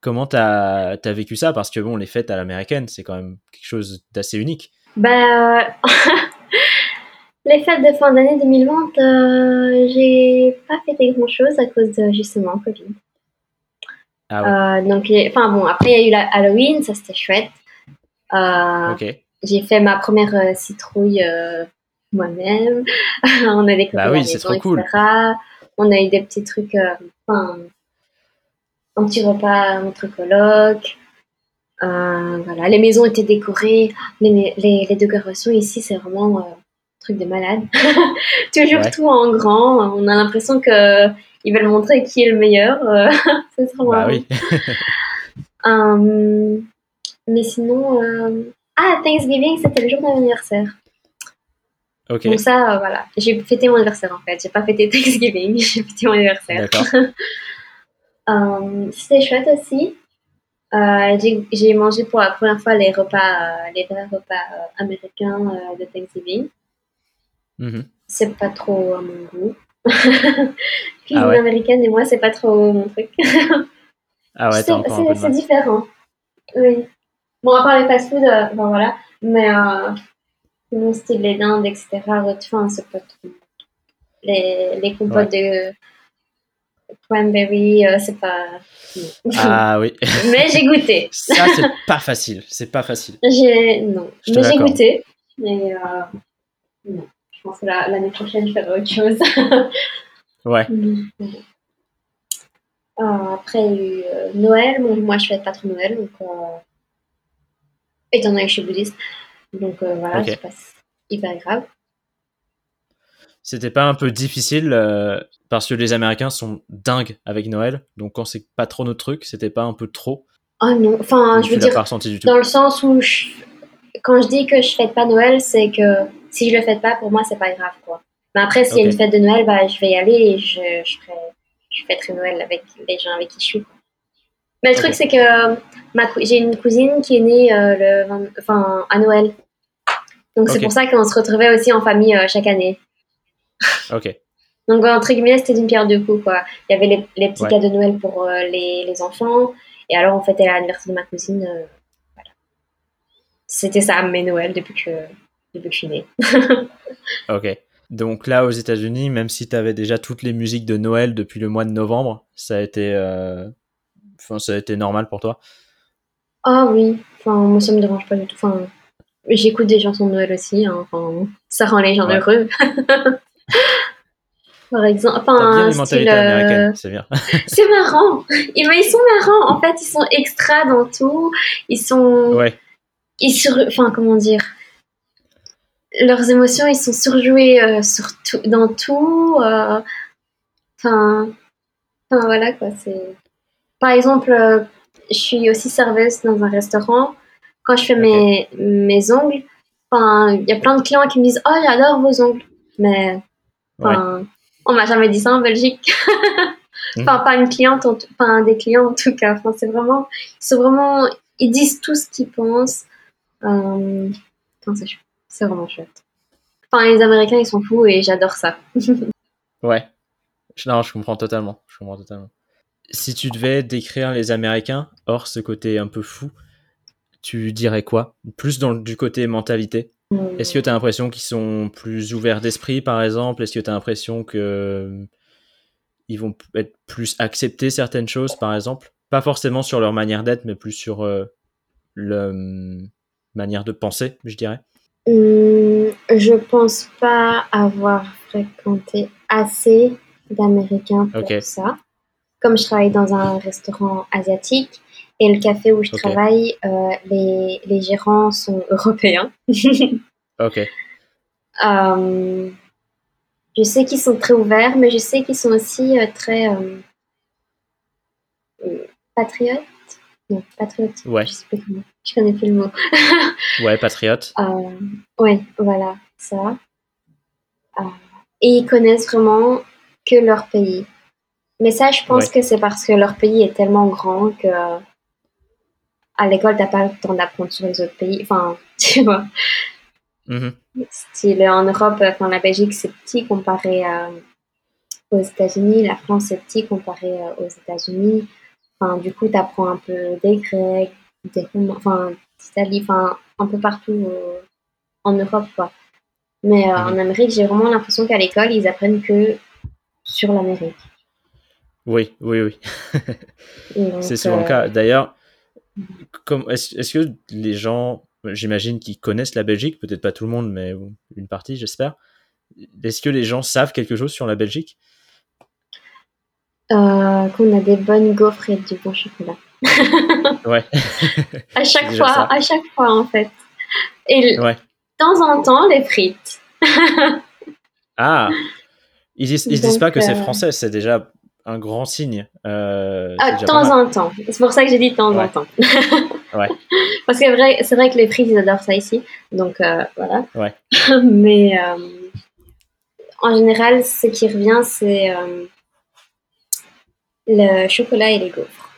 Comment t'as as vécu ça? Parce que bon, les fêtes à l'américaine, c'est quand même quelque chose d'assez unique. Bah, [laughs] les fêtes de fin d'année 2020, euh, j'ai pas fêté grand chose à cause de justement Covid. Ah ouais, Euh, donc, enfin bon, après il y a eu la Halloween, ça c'était chouette. Ok. J'ai fait ma première euh, citrouille euh, moi-même. [laughs] on a décoré Bah oui, c'est trop cool. On a eu des petits trucs, euh, enfin, un petit repas entre colocs. Euh, voilà, les maisons étaient décorées. Les, les, les décorations ici, c'est vraiment euh, un truc de malade. [laughs] Toujours Ouais. tout en grand. On a l'impression que ils veulent montrer qui est le meilleur. [laughs] c'est trop Bah oui. Euh, mais sinon, ah, Thanksgiving, c'était le jour de mon anniversaire. ok, Donc ça, euh, voilà, j'ai fêté mon anniversaire en fait. J'ai pas fêté [laughs] Thanksgiving, j'ai fêté mon anniversaire. d'accord. [laughs] Euh, c'était chouette aussi. Euh, j'ai- mangé pour la première fois les repas, euh, les vrais repas américains de Thanksgiving. Mhm. C'est pas trop à mon goût. [laughs] Cuisine Ah ouais. américaine et moi, c'est pas trop mon truc. Ah ouais, C'est- différent. Oui. Bon, à part les fast-food, euh, ben voilà. Mais euh, mon style les dindes, etc. Enfin, c'est pas trop. Les, les compotes de cranberry, euh, c'est pas. non. Ah [laughs] oui. Mais j'ai goûté. Ça, c'est pas facile. C'est pas facile. J'ai non. Je Mais j'ai goûté. Mais euh, non. je pense que la- l'année prochaine, je ferai autre chose. [laughs] Ouais. [laughs] Euh, après, il y a eu euh, Noël. Bon, moi, je fête pas trop Noël, donc euh, étant donné que je suis bouddhiste, donc euh, voilà, Ok. c'est pas hyper grave. C'était pas un peu difficile euh, parce que les Américains sont dingues avec Noël, donc quand c'est pas trop notre truc, c'était pas un peu trop Oh non, enfin, je veux dire, pas du tout dans le sens où je- quand je dis que je fête pas Noël, c'est que si je le fête pas, pour moi, c'est pas grave, quoi. Mais après, s'il y a une fête de Noël, bah, je vais y aller et je, je, ferai, je fêterai Noël avec les gens avec qui je suis. quoi. Mais le truc, c'est que euh, ma j'ai une cousine qui est née euh, le 20 enfin, à Noël. Donc, c'est pour ça qu'on se retrouvait aussi en famille euh, chaque année. [laughs] Ok, Donc, entre guillemets, c'était d'une pierre deux coups, quoi. Il y avait les, les petits Ouais. cadeaux de Noël pour euh, les, les enfants. Et alors, on fêtait l'anniversaire de ma cousine. voilà. C'était ça, mes Noëls, depuis que, depuis que je suis née. [laughs] ok. Donc là, aux États-Unis, même si t'avais déjà toutes les musiques de Noël depuis le mois de novembre, ça a été, enfin, ça a été normal pour toi. Ah oui, enfin, moi, ça me dérange pas du tout. Enfin, j'écoute des chansons de Noël aussi. hein. Enfin, ça rend les gens Ouais. heureux. [laughs] Par exemple, bien enfin, style, euh, c'est bien. [laughs] c'est marrant. Et ben, ils sont marrants. En fait, ils sont extra dans tout. Ils sont. ouais, ils sur... enfin comment dire? Leurs émotions ils sont surjoués euh, sur tout- dans tout euh, enfin enfin voilà quoi c'est par exemple euh, je suis aussi serveuse dans un restaurant. Quand je fais mes mes ongles il y a plein de clients qui me disent oh j'adore vos ongles. Mais ouais. on m'a jamais dit ça en Belgique. [laughs] Enfin pas une cliente enfin des clients en tout cas. Enfin c'est vraiment ils sont vraiment ils disent tout ce qu'ils pensent. Euh, c'est vraiment chouette. Enfin les Américains ils sont fous et j'adore ça. [laughs] Ouais. Non, je comprends totalement. Je comprends totalement. Si tu devais décrire les Américains, hors ce côté un peu fou, tu dirais quoi? Plus dans du côté mentalité? Est-ce que tu as l'impression qu'ils sont plus ouverts d'esprit, par exemple? Est-ce que tu as l'impression que euh, ils vont être plus accepter certaines choses, par exemple? Pas forcément sur leur manière d'être, mais plus sur euh, leur hum, manière de penser, je dirais. Hum, je pense pas avoir fréquenté assez d'Américains pour ça. Comme je travaille dans un restaurant asiatique et le café où je travaille, euh, les, les gérants sont européens. [laughs] Ok, Euh, je sais qu'ils sont très ouverts, mais je sais qu'ils sont aussi euh, très patriotes. Non, patriotes. Ouais. Je sais plus comment. Je connais plus le mot. [laughs] ouais, patriote. Euh, ouais, voilà, ça. Euh, et ils connaissent vraiment que leur pays. Mais ça, je pense Ouais. que c'est parce que leur pays est tellement grand que à l'école, t'as pas le temps d'apprendre sur les autres pays. Enfin, [laughs] tu vois. Mhm. Style en Europe, enfin la Belgique c'est petit comparé à- aux États-Unis, la France c'est petit comparé euh, aux États-Unis. Enfin, du coup, tu apprends un peu des Grecs, des Romains, enfin d'Italie, enfin un peu partout euh, en Europe quoi. Mais euh, en Amérique, j'ai vraiment l'impression qu'à l'école, ils apprennent que sur l'Amérique. Oui, oui, oui. [laughs] C'est souvent euh, le cas. D'ailleurs, est-ce que les gens, j'imagine, qui connaissent la Belgique, peut-être pas tout le monde, mais une partie, j'espère. Est-ce que les gens savent quelque chose sur la Belgique? Euh, qu'on a des bonnes gaufres et du bon chocolat. [laughs] Ouais, [laughs] À chaque fois, ça. à chaque fois en fait. Et ouais. de temps en temps, les frites. Ah, ils ils disent pas que c'est euh, français, c'est déjà un grand signe. Euh, Ah, de temps en temps. C'est pour ça que j'ai dit de temps Ouais. en temps. [laughs] Ouais. [laughs] Parce que c'est vrai, c'est vrai que les frites, ils adorent ça ici. Donc euh, voilà. Ouais. [laughs] Mais euh, en général, ce qui revient, c'est le chocolat et les gaufres.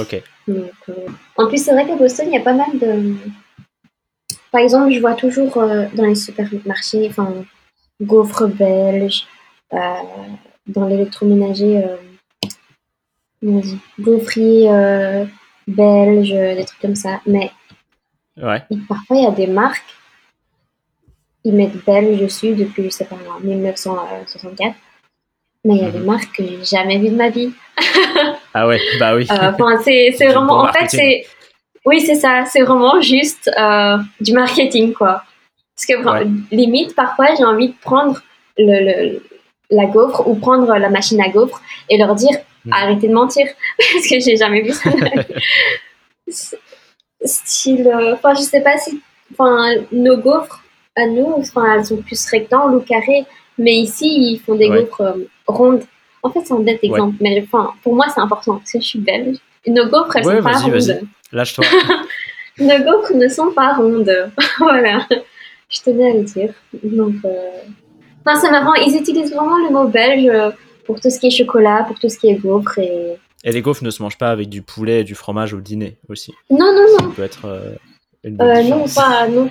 Ok, Donc, En plus, c'est vrai qu'à Boston, il y a pas mal de. Par exemple, je vois toujours dans les supermarchés, enfin, gaufres belges, euh, dans l'électroménager, euh, gaufrier euh, belge, des trucs comme ça. Mais ouais, parfois, il y a des marques, ils mettent belge dessus depuis, je sais pas, moi, 1964. Mais il y a des Mhm. marques que j'ai jamais vues de ma vie. [laughs] ah ouais, bah oui. Euh, Enfin, [laughs] c'est vraiment. En fait, c'est. Oui, c'est ça. C'est vraiment juste euh, du marketing, quoi. Parce que Ouais. limite, parfois, j'ai envie de prendre le, le- la gaufre ou prendre la machine à gaufre et leur dire Mm. arrêtez de mentir [laughs] parce que j'ai jamais vu ça. [laughs] Style, euh, enfin, je sais pas si, enfin, nos gaufres à nous, enfin, elles sont plus rectangles ou carrées, mais ici, ils font des Ouais. gaufres euh, rondes. En fait, c'est un bête exemple, mais enfin, pour moi, c'est important parce que je suis belge. Nos gaufres, elles Ouais, sont pas rondes. Lâche-toi. [laughs] Nos gaufres ne sont pas rondes. voilà. Je tenais à le dire. Donc, euh... enfin, c'est marrant. Ils utilisent vraiment le mot belge euh, pour tout ce qui est chocolat, pour tout ce qui est gaufre. Et... Et les gaufres ne se mangent pas avec du poulet et du fromage au dîner aussi. Non, non, Ça non. peut être euh, une bonne Euh, non, pas. Non.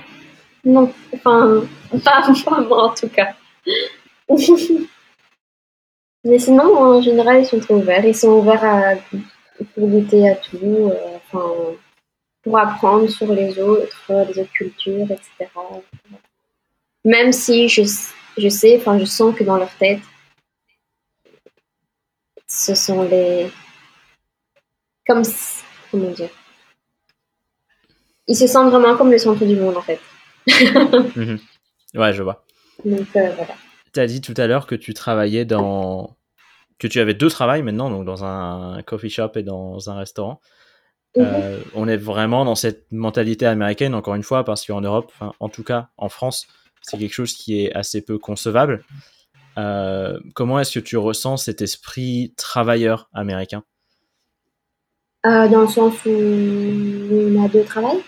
Non. Enfin, [laughs] pas, [laughs] pas moi en tout cas. [laughs] Mais sinon, en général, ils sont très ouverts. Ils sont ouverts à, pour goûter à tout. euh, enfin, pour apprendre sur les autres, les autres cultures, etc. Même si je, je sais, enfin, je sens que dans leur tête, ce sont les. Comme. Comment dire? Ils se sentent vraiment comme le centre du monde, en fait. [laughs] Mhm. Ouais, je vois. Donc, euh, voilà. Tu as dit tout à l'heure que tu travaillais dans. que tu avais deux travails maintenant, donc dans un coffee shop et dans un restaurant. Mhm. Euh, on est vraiment dans cette mentalité américaine, encore une fois, parce qu'en Europe, en tout cas en France, c'est quelque chose qui est assez peu concevable. Euh, comment est-ce que tu ressens cet esprit travailleur américain? Euh, dans le sens où on a deux travails.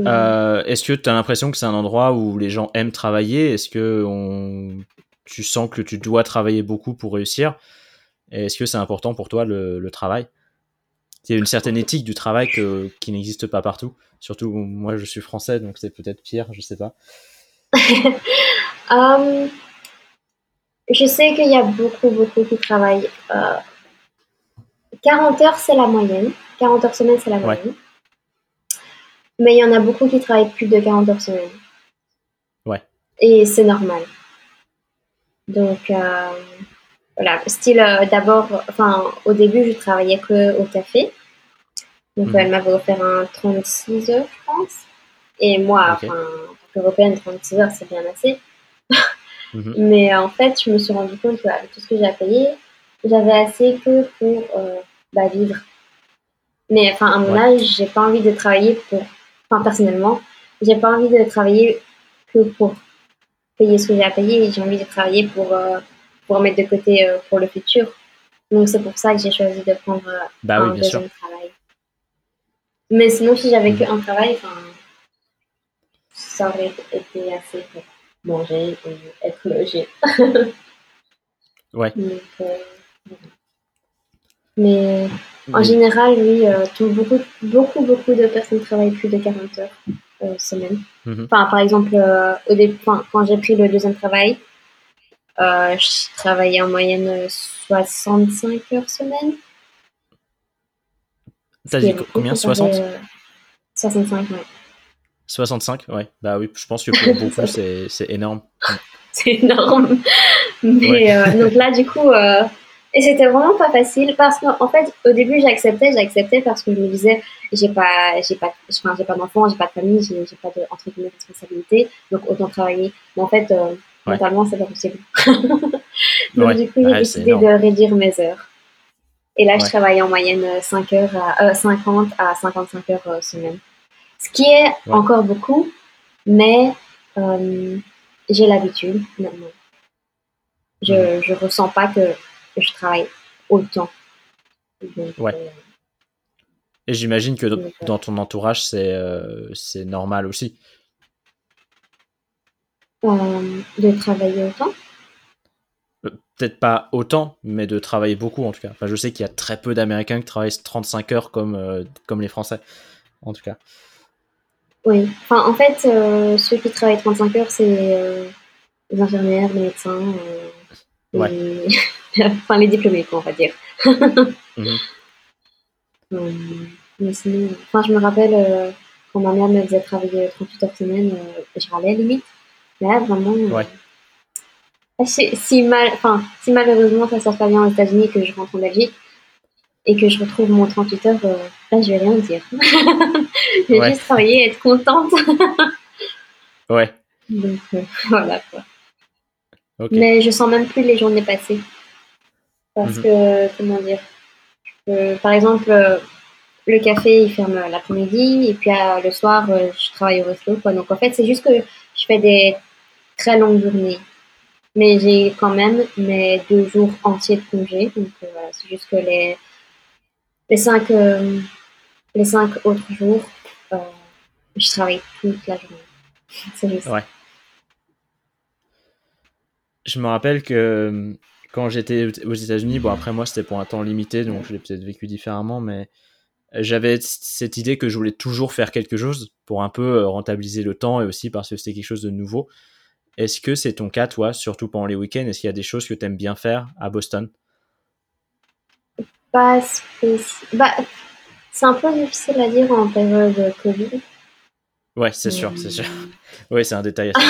Euh, Est-ce que tu as l'impression que c'est un endroit où les gens aiment travailler? Est-ce que on... tu sens que tu dois travailler beaucoup pour réussir? Est-ce que c'est important pour toi le, le travail? Il y a une certaine éthique du travail que, qui n'existe pas partout. Surtout moi, je suis français, donc c'est peut-être pire, je sais pas. Euh, [laughs] je sais qu'il y a beaucoup, beaucoup qui travaillent. euh, 40 heures, c'est la moyenne. 40 heures semaine, c'est la Ouais. moyenne. Mais il y en a beaucoup qui travaillent plus de 40 heures semaine. Ouais. Et c'est normal. Donc, euh, voilà. Style, euh, d'abord, enfin, au début, je travaillais que au café. Donc, Mhm. elle m'avait offert un 36 heures, je pense. Et moi, enfin, en tant qu'européenne, 36 heures, c'est bien assez. Mhm. [laughs] Mais en fait, je me suis rendu compte qu'avec tout ce que j'ai à payer, j'avais assez que pour euh, bah, vivre. Mais enfin, à mon Ouais. âge, j'ai pas envie de travailler pour. Enfin, personnellement, j'ai pas envie de travailler que pour payer ce que j'ai à payer. J'ai envie de travailler pour, euh, pour mettre de côté euh, pour le futur. Donc, c'est pour ça que j'ai choisi de prendre euh, Bah un oui, bien sûr. deuxième travail. Mais sinon, si j'avais Mhm. qu'un travail, ça aurait été assez pour manger et être logé. [laughs] Ouais. Donc, euh. Mais en général, oui, euh, tout- beaucoup, beaucoup, beaucoup de personnes travaillent plus de 40 heures euh, semaine. Mhm. Enfin, par exemple, au début, quand j'ai pris le deuxième travail, je travaillais en moyenne euh, 65 heures semaine. T'as dit combien comparé, 60 euh, 65, ouais. 65 Ouais. Bah oui, je pense que pour [laughs] beaucoup, c'est énorme. c'est énorme. Mais Ouais. euh, donc là, du coup, euh, et c'était vraiment pas facile parce qu'en fait, au début, j'acceptais, j'acceptais parce que je me disais, j'ai pas, j'ai pas, j'ai pas d'enfant, j'ai pas de famille, j'ai j'ai pas de entre guillemets responsabilité, donc autant travailler. Mais en fait, euh, Ouais. mentalement, c'est pas possible. [laughs] donc Ouais. du coup, j'ai Ouais, décidé de réduire mes heures. Et là, je travaille en moyenne euh, 5 heures, à, euh, 50 à 55 heures euh, semaine. Ce qui est encore beaucoup, mais euh, j'ai l'habitude maintenant. Je, je ressens pas que je travaille autant. Donc, Ouais. euh, Et j'imagine que euh, dans ton entourage, c'est euh, c'est normal aussi. Euh, de travailler autant. Euh, Peut-être pas autant, mais de travailler beaucoup en tout cas. Enfin, je sais qu'il y a très peu d'Américains qui travaillent 35 heures comme, euh, comme les Français, en tout cas. Oui. Enfin, en fait, euh, ceux qui travaillent 35 heures, c'est les infirmières, les médecins, Ouais. les... [laughs] enfin les diplômés, quoi, on va dire. [laughs] Mhm. Mais sinon, enfin, je me rappelle quand ma mère me faisait travailler 38 heures semaine, je râlais limite. Là, vraiment, euh, Ouais. si, si mal, enfin, si malheureusement ça passe pas bien aux États-Unis et que je rentre en Belgique et que je retrouve mon 38 heures, euh, là, je vais rien dire. [laughs] je vais Ouais. juste travailler et être contente. [laughs] Ouais, Donc euh, [laughs] voilà quoi. Mais je sens même plus les journées passer. Parce Mhm. que, comment dire, euh, par exemple, le café il ferme l'après-midi et puis le soir je travaille au resto. Quoi. Donc en fait, c'est juste que je fais des très longues journées. Mais j'ai quand même mes deux jours entiers de congé. Donc euh, c'est juste que les, les, cinq, euh, les cinq autres jours, euh, je travaille toute la journée. C'est juste. Ouais. Je me rappelle que quand j'étais aux États-Unis, bon après moi c'était pour un temps limité, donc je l'ai peut-être vécu différemment, mais j'avais cette idée que je voulais toujours faire quelque chose pour un peu euh, rentabiliser le temps et aussi parce que c'était quelque chose de nouveau. Est-ce que c'est ton cas, toi, surtout pendant les week-ends? Est-ce qu'il y a des choses que tu aimes bien faire à Boston? Pas Bah, c'est un peu difficile à dire en période de Covid. Ouais, c'est sûr, c'est sûr. [laughs] Hum. Oui, c'est un détail. [laughs]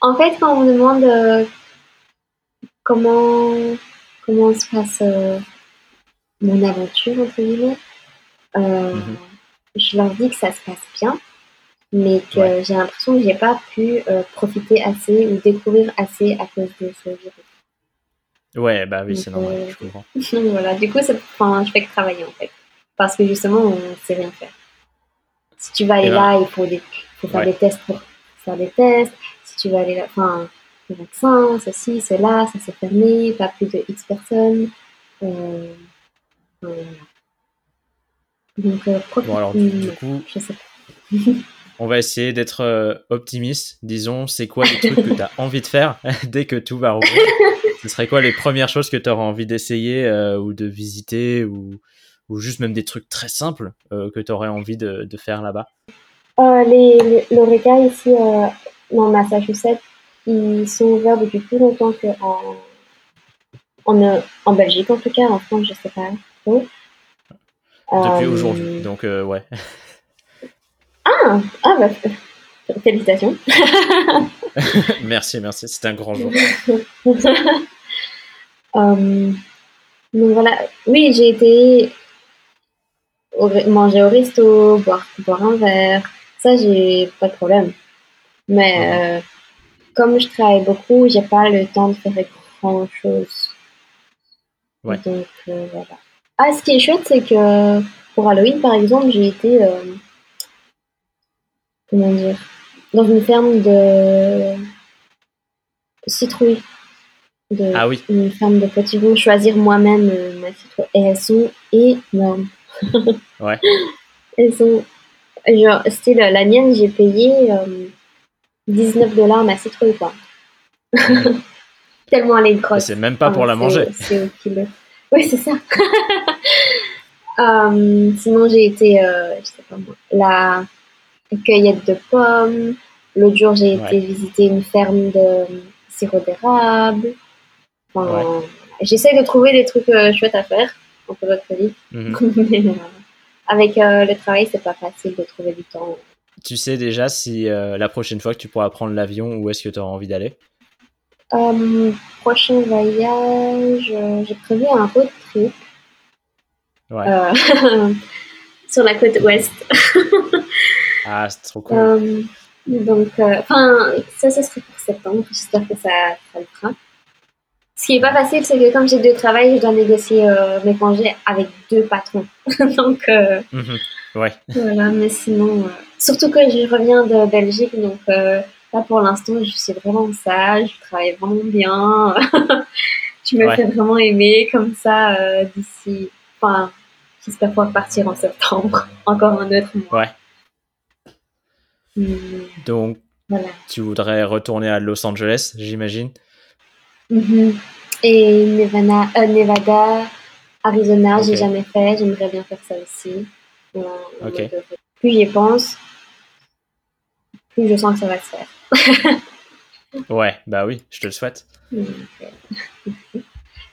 En fait, quand on me demande euh, comment, comment se passe euh, mon aventure, entre guillemets, euh, Mhm. Je leur dis que ça se passe bien, mais que Ouais. j'ai l'impression que j'ai pas pu euh, profiter assez ou découvrir assez à cause de ce virus. Ouais, bah oui, c'est normal, euh, je comprends. [laughs] Voilà, du coup, enfin, je fais que travailler en fait. Parce que justement, on sait rien faire. Si tu vas aller Et ben- là, il faut, des, faut faire Ouais. des tests pour faire des tests. Si tu vas aller là, enfin, le vaccin, ceci, cela, ça s'est fermé, pas plus de X personnes. Euh, voilà. Donc, euh, Bon, alors, du, du coup, je sais pas. [laughs] on va essayer d'être euh, optimiste. Disons, c'est quoi les trucs que tu as [laughs] envie de faire [laughs] dès que tout va rouvrir Ce serait quoi les premières choses que tu auras envie d'essayer euh, ou de visiter ou, ou juste même des trucs très simples euh, que tu aurais envie de, de faire là-bas? Les, l'Oreca ici, dans Massachusetts, ils sont ouverts depuis plus longtemps qu'en en, euh, en Belgique, en tout cas. En France, je sais pas trop. Depuis Euh, aujourd'hui. Donc, euh, ouais. Ah, ah bah, félicitations. [laughs] merci, merci. C'est un grand jour. [laughs] Euh, donc voilà, oui, j'ai été au manger au resto, boire, boire un verre. Ça, j'ai pas de problème. Mais euh, comme je travaille beaucoup, j'ai pas le temps de faire grand chose. Ouais. Donc euh, voilà. Ah, ce qui est chouette, c'est que pour Halloween, par exemple, j'ai été euh, comment dire dans une ferme de citrouilles. De, Ah oui, une ferme de potiron, choisir moi-même euh, ma citrouille. Et elles sont énormes. [laughs] ouais. Elles sont. Genre, style, la mienne, j'ai payé euh, 19 dollars ma citrouille, quoi. [laughs] Tellement elle est grosse. c'est même pas pour Ah, la manger. C'est au kilo. Oui, c'est ça. [laughs] Euh, sinon, j'ai été, euh, je sais pas moi, la cueillette de pommes. L'autre jour, j'ai Ouais. été visiter une ferme de sirop d'érable. Enfin, J'essaie de trouver des trucs euh, chouettes à faire en période Covid. Mhm. [laughs] Mais, euh, avec le travail, c'est pas facile de trouver du temps. Tu sais déjà si la prochaine fois que tu pourras prendre l'avion, où est-ce que tu auras envie d'aller? Euh, prochain voyage, euh, j'ai prévu un road trip Ouais. euh, [laughs] sur la côte ouest. [laughs] Ah, c'est trop cool. Euh, donc, enfin, ça, ça serait pour septembre. J'espère que ça, ça le fera. Ce qui est pas facile, c'est que comme j'ai deux travails, je dois négocier mes congés avec deux patrons. [laughs] donc, Mhm. Ouais. voilà, mais sinon, surtout que je reviens de Belgique, donc là pour l'instant, je suis vraiment sage, je travaille vraiment bien. [laughs] tu me Ouais. fais vraiment aimer comme ça euh, d'ici. Enfin, j'espère pouvoir partir en septembre, [laughs] encore un autre mois. Ouais. Hmm, Donc, voilà. tu voudrais retourner à Los Angeles, j'imagine? Mhm. Et Nevada, euh, Nevada Arizona, j'ai Ok. jamais fait, j'aimerais bien faire ça aussi. Mode, euh, Plus j'y pense, je sens que ça va se faire. [laughs] Ouais, bah oui, je te le souhaite.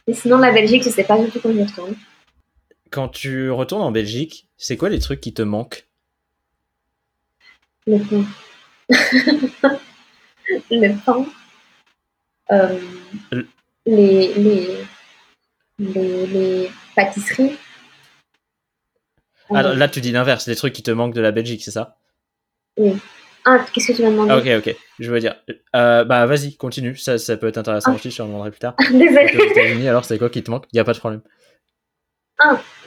Et sinon, la Belgique, je sais pas du tout quand j'y retourne. Quand tu retournes en Belgique, c'est quoi les trucs qui te manquent? Le pain. [laughs] le pain. Euh, Le- les, les, les, les pâtisseries. Ah, Euh, là, tu dis l'inverse, les trucs qui te manquent de la Belgique, c'est ça? Un, Ah, qu'est-ce que tu m'as demandé Ah, ok, ok. Je veux dire. Euh, bah, vas-y, continue. Ça, ça peut être intéressant Ah. aussi, je te demanderai plus tard. [laughs] Désolée. Aux États-Unis, alors, c'est quoi qui te manque? Il n'y a pas de problème.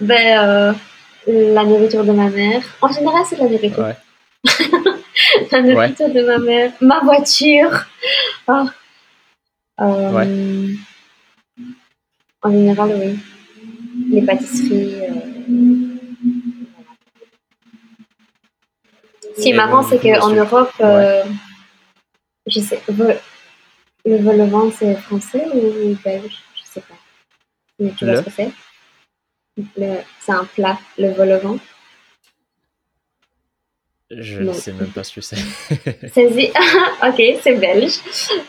Ben, euh, la nourriture de ma mère. En général, c'est la nourriture. Ouais. [laughs] la nourriture de ma mère. Ma voiture. Ah. Euh, En général, oui. Les pâtisseries. Ce qui est marrant, c'est qu'en Europe, euh, je sais, le vol au vent, c'est français ou belge? Je sais pas. Mais tu vois ce que c'est? C'est un plat, le vol au vent. Je ne sais même pas ce que c'est. [laughs] [laughs] Ok, c'est belge.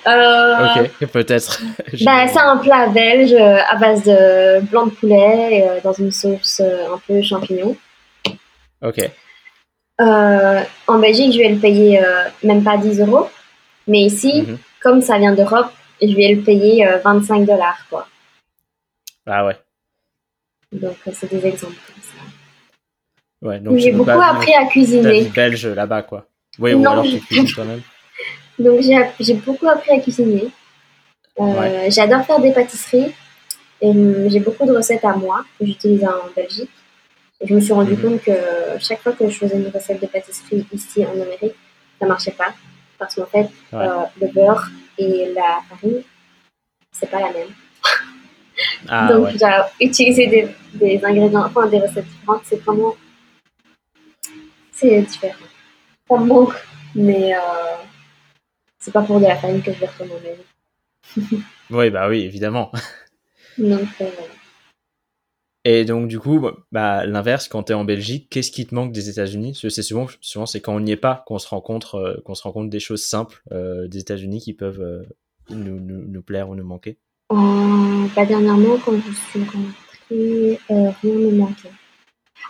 Euh, ok, peut-être. [laughs] Bah, c'est un plat belge euh, à base de blanc de poulet dans une sauce un peu champignon. Ok, en Belgique, je vais le payer euh, même pas 10 euros. Mais ici, Mhm. comme ça vient d'Europe, je vais le payer euh, 25 dollars. quoi. ah ouais. Donc, euh, c'est des exemples comme ça. ouais donc J'ai beaucoup appris à cuisiner. belge là-bas, quoi. Oui, ou alors tu cuisines [laughs] toi-même. Donc, j'ai beaucoup appris à cuisiner. Euh, Ouais. J'adore faire des pâtisseries. Et hum, j'ai beaucoup de recettes à moi que j'utilise en Belgique. Et je me suis rendu Mhm. compte que chaque fois que je faisais une recette de pâtisserie ici en Amérique, ça marchait pas. Parce qu'en fait, Ouais. euh, le beurre et la farine, c'est pas la même. Ah Donc, ouais. j'ai utilisé des, des ingrédients, enfin des recettes différentes, c'est vraiment. C'est différent. Ça me manque, mais euh, c'est pas pour de la farine que je vais Belgique. Oui, bah oui, évidemment. Donc, euh, voilà. Et donc, du coup, bah, l'inverse, quand tu es en Belgique, qu'est-ce qui te manque des États-Unis? C'est souvent, souvent c'est quand on n'y est pas qu'on se rencontre, euh, qu'on se rend compte des choses simples euh, des États-Unis qui peuvent euh, nous, nous, nous plaire ou nous manquer. Euh, bah, dernièrement, quand je suis rentrée, euh, rien ne me manquait.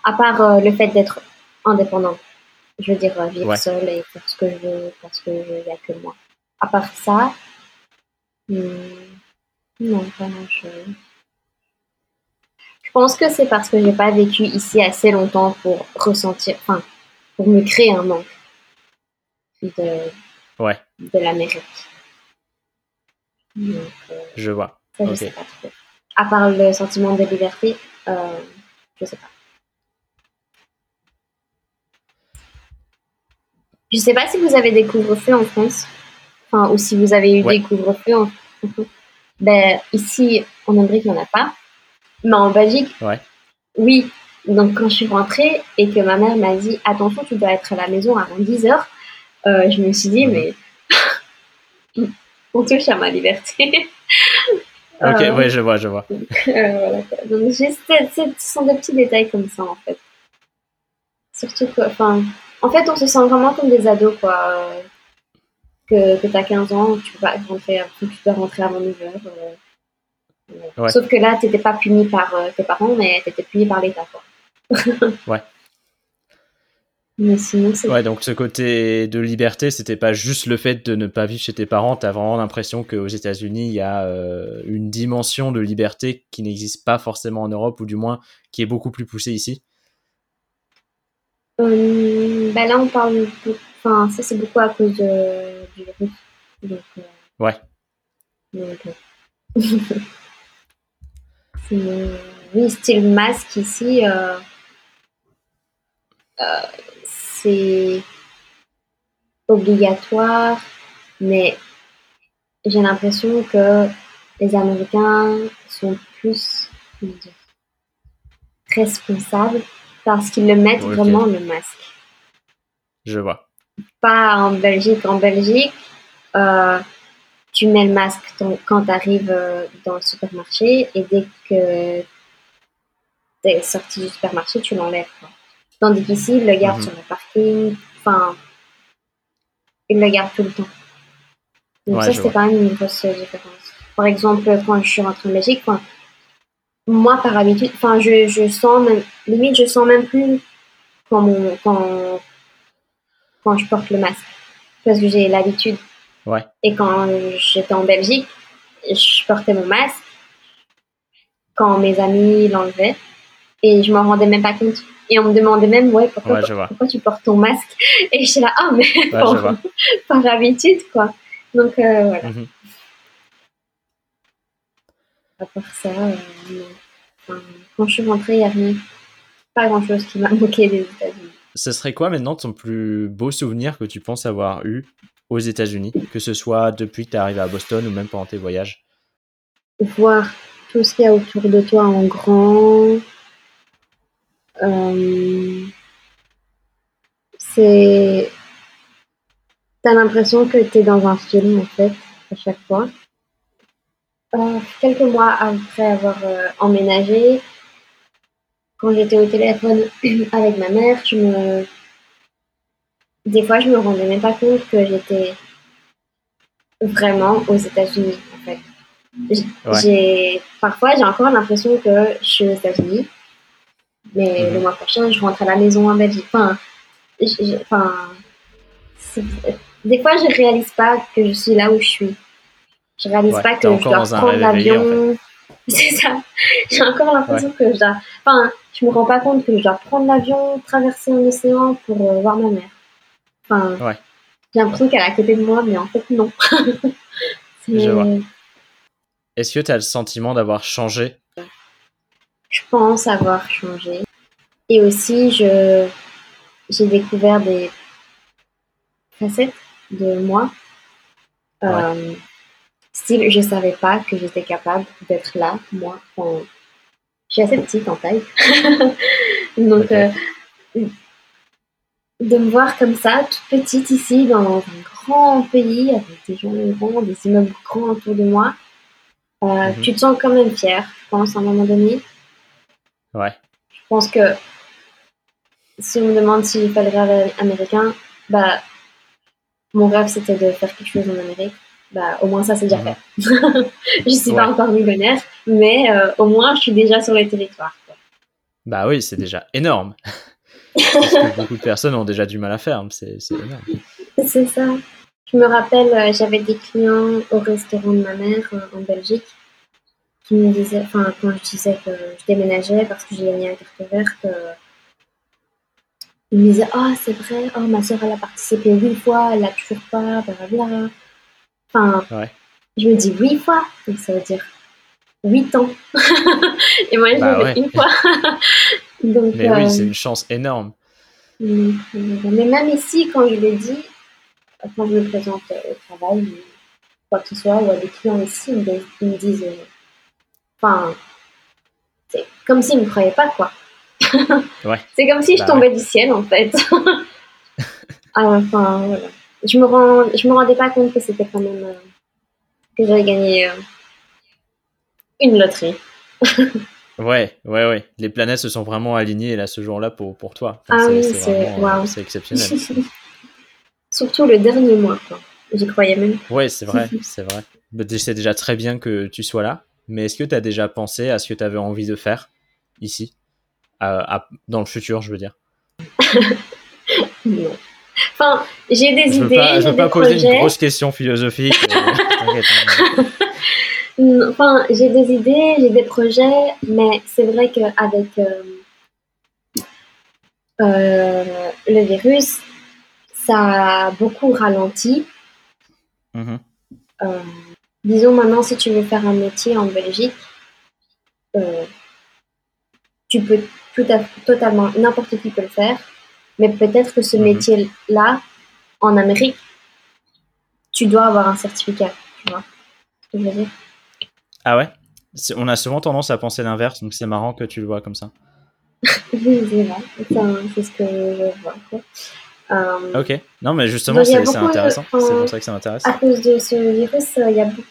À part euh, le fait d'être indépendant. Je veux dire, vivre Ouais. seule et faire ce que je veux parce qu'il n'y a que moi. À part ça, hmm, non, pas grand-chose. Je pense que c'est parce que j'ai pas vécu ici assez longtemps pour ressentir, enfin, pour me créer un manque de, Ouais, de l'Amérique. Euh, je vois. ça, je Ok. sais pas trop. À part le sentiment de liberté, euh, je sais pas. Je sais pas si vous avez des couvre-feux en France, enfin, ou si vous avez eu Ouais. des couvre-feux en [laughs] Ben, ici, en Amérique, il n'y en a pas. Mais en Belgique, Ouais. oui. Donc, quand je suis rentrée et que ma mère m'a dit Attention, tu dois être à la maison avant 10 heures, euh, je me suis dit Mhm. Mais [laughs] on touche à ma liberté. [laughs] Ok, Euh, ouais, je vois, je vois. euh, voilà. Donc, juste, ce sont des petits détails comme ça, en fait. Surtout que, enfin, en fait, on se sent vraiment comme des ados, quoi. euh, Que, que t'as 15 ans, tu peux pas rentrer, tu dois rentrer avant 9 heures. euh. Ouais. Sauf que là, t'étais pas puni par euh, tes parents, mais t'étais puni par l'État. [laughs] Ouais. Mais sinon, c'est Ouais, donc ce côté de liberté, c'était pas juste le fait de ne pas vivre chez tes parents. T'as vraiment l'impression qu'aux États-Unis, il y a euh, une dimension de liberté qui n'existe pas forcément en Europe, ou du moins qui est beaucoup plus poussée ici. Euh, bah là, on parle. de- Enfin, ça, c'est beaucoup à cause de, du virus. Donc, euh, Ouais. donc, [laughs] oui, style masque ici, euh, euh, c'est obligatoire, mais j'ai l'impression que les Américains sont plus dire, responsables parce qu'ils le mettent vraiment le masque Je vois. pas en Belgique. En Belgique, euh, tu mets le masque ton- quand tu arrives dans le supermarché et dès que tu es sorti du supermarché, tu l'enlèves. Tandis qu'ici, ils le gardent Mhm. sur le parking. Enfin, ils le gardent tout le temps. Donc Ouais, ça, vois. quand même une grosse différence. Par exemple, quand je suis rentrée en Belgique, enfin, moi, par habitude, enfin, je, je sens même, limite, je sens même plus quand, mon, quand, quand je porte le masque. Parce que j'ai l'habitude. Ouais. Et quand j'étais en Belgique, je portais mon masque quand mes amis l'enlevaient et je m'en rendais même pas compte. Et on me demandait même, ouais, pourquoi, Ouais, tu portes ton masque? Et j'étais là, ah, mais Ouais, [laughs] par, habitude, quoi. Donc, euh, voilà. Mhm. À part ça, euh. Enfin, quand je suis rentrée, il n'y a rien, pas grand chose qui m'a [laughs] moqué des États-Unis. Ce serait quoi maintenant ton plus beau souvenir que tu penses avoir eu? Aux États-Unis, que ce soit depuis que tu es arrivé à Boston ou même pendant tes voyages Voir tout ce qu'il y a autour de toi en grand. euh, c'est. T'as l'impression que t'es dans un film, en fait, à chaque fois. Euh, quelques mois après avoir euh, emménagé, quand j'étais au téléphone [clears throat] avec ma mère, je me. Des fois, je me rendais même pas compte que j'étais vraiment aux États-Unis, en fait. Ouais. Parfois j'ai encore l'impression que je suis aux États-Unis, mais Mhm. le mois prochain je rentre à la maison en Belgique. Enfin, je- enfin, des fois je réalise pas que je suis là où je suis. Je réalise Ouais, pas que je dois prendre en l'avion. [laughs] C'est ça. J'ai encore l'impression que je dois. Enfin, je me rends pas compte que je dois prendre l'avion, traverser un océan pour euh, voir ma mère. Enfin, Ouais. j'ai l'impression qu'elle est à côté de moi, mais en fait non. [laughs] C'est- Je vois. Est-ce que tu as le sentiment d'avoir changé? Je pense avoir changé. Et aussi, je j'ai découvert des facettes de moi. Euh, style, je savais pas que j'étais capable d'être là, moi. en- Je suis assez petite en taille. [laughs] Donc, euh, de me voir comme ça, toute petite ici, dans un grand pays, avec des gens grands, des immeubles grands autour de moi, euh, Mhm. tu te sens quand même fière, je pense, à un moment donné. Ouais. Je pense que si on me demande si j'ai fait le rêve américain, bah, mon rêve c'était de faire quelque chose en Amérique. Bah, au moins ça c'est déjà Mhm. fait. [laughs] je suis pas encore millionnaire, mais euh, au moins je suis déjà sur le territoire. quoi. Bah oui, c'est déjà énorme. [laughs] Que beaucoup de personnes ont déjà du mal à faire. C'est c'est énorme. C'est ça. Je me rappelle, euh, j'avais des clients au restaurant de ma mère euh, en Belgique qui me disaient, enfin, quand je disais que je déménageais parce que j'ai gagné la carte verte, euh, ils me disaient Ah, c'est vrai, oh, ma soeur, elle a participé huit fois, elle l'a toujours pas, blablabla. Enfin, Ouais. je me dis huit fois, donc ça veut dire huit ans. [laughs] Et moi, je Bah ouais. une fois. Donc, Mais euh, oui, c'est une chance énorme. Mais même ici, quand je le dis, quand je me présente euh, au travail, quoi que ce soit, ou à des clients ici, ils me disent, euh, enfin, c'est comme s'ils ne me croyaient pas, quoi. [laughs] Ouais. C'est comme si je Bah tombais du ciel, en fait. [laughs] Ah, enfin, voilà. Je me rends, je me rendais pas compte que c'était quand même euh, que j'avais gagné euh, une loterie. [laughs] Ouais, ouais, ouais. Les planètes se sont vraiment alignées là ce jour-là pour, pour toi. Ah c'est oui, c'est euh, exceptionnel. [laughs] Surtout le dernier mois. J'y croyais même. Ouais, c'est vrai, [laughs] c'est vrai. Mais C'est déjà très bien que tu sois là. Mais est-ce que tu as déjà pensé à ce que tu avais envie de faire ici? À- à- Dans le futur, je veux dire. Non. Enfin, j'ai des Je veux idées, pas, je j'ai veux pas poser projets. une grosse question philosophique. [laughs] euh, Enfin, j'ai des idées, j'ai des projets, mais c'est vrai qu'avec euh, euh, le virus, ça a beaucoup ralenti. Mhm. Euh, disons maintenant, si tu veux faire un métier en Belgique, euh, tu peux tout à, totalement, n'importe qui peut le faire, mais peut-être que ce Mhm. métier-là, en Amérique, tu dois avoir un certificat, tu vois ce que je veux dire? Ah ouais? On a souvent tendance à penser l'inverse, donc c'est marrant que tu le vois comme ça. [laughs] Oui, c'est vrai. C'est ce que je vois. Quoi. Euh, Ok. Non, mais justement, c'est de- intéressant. C'est pour ça que ça m'intéresse. À cause de ce virus, euh, il y a beaucoup,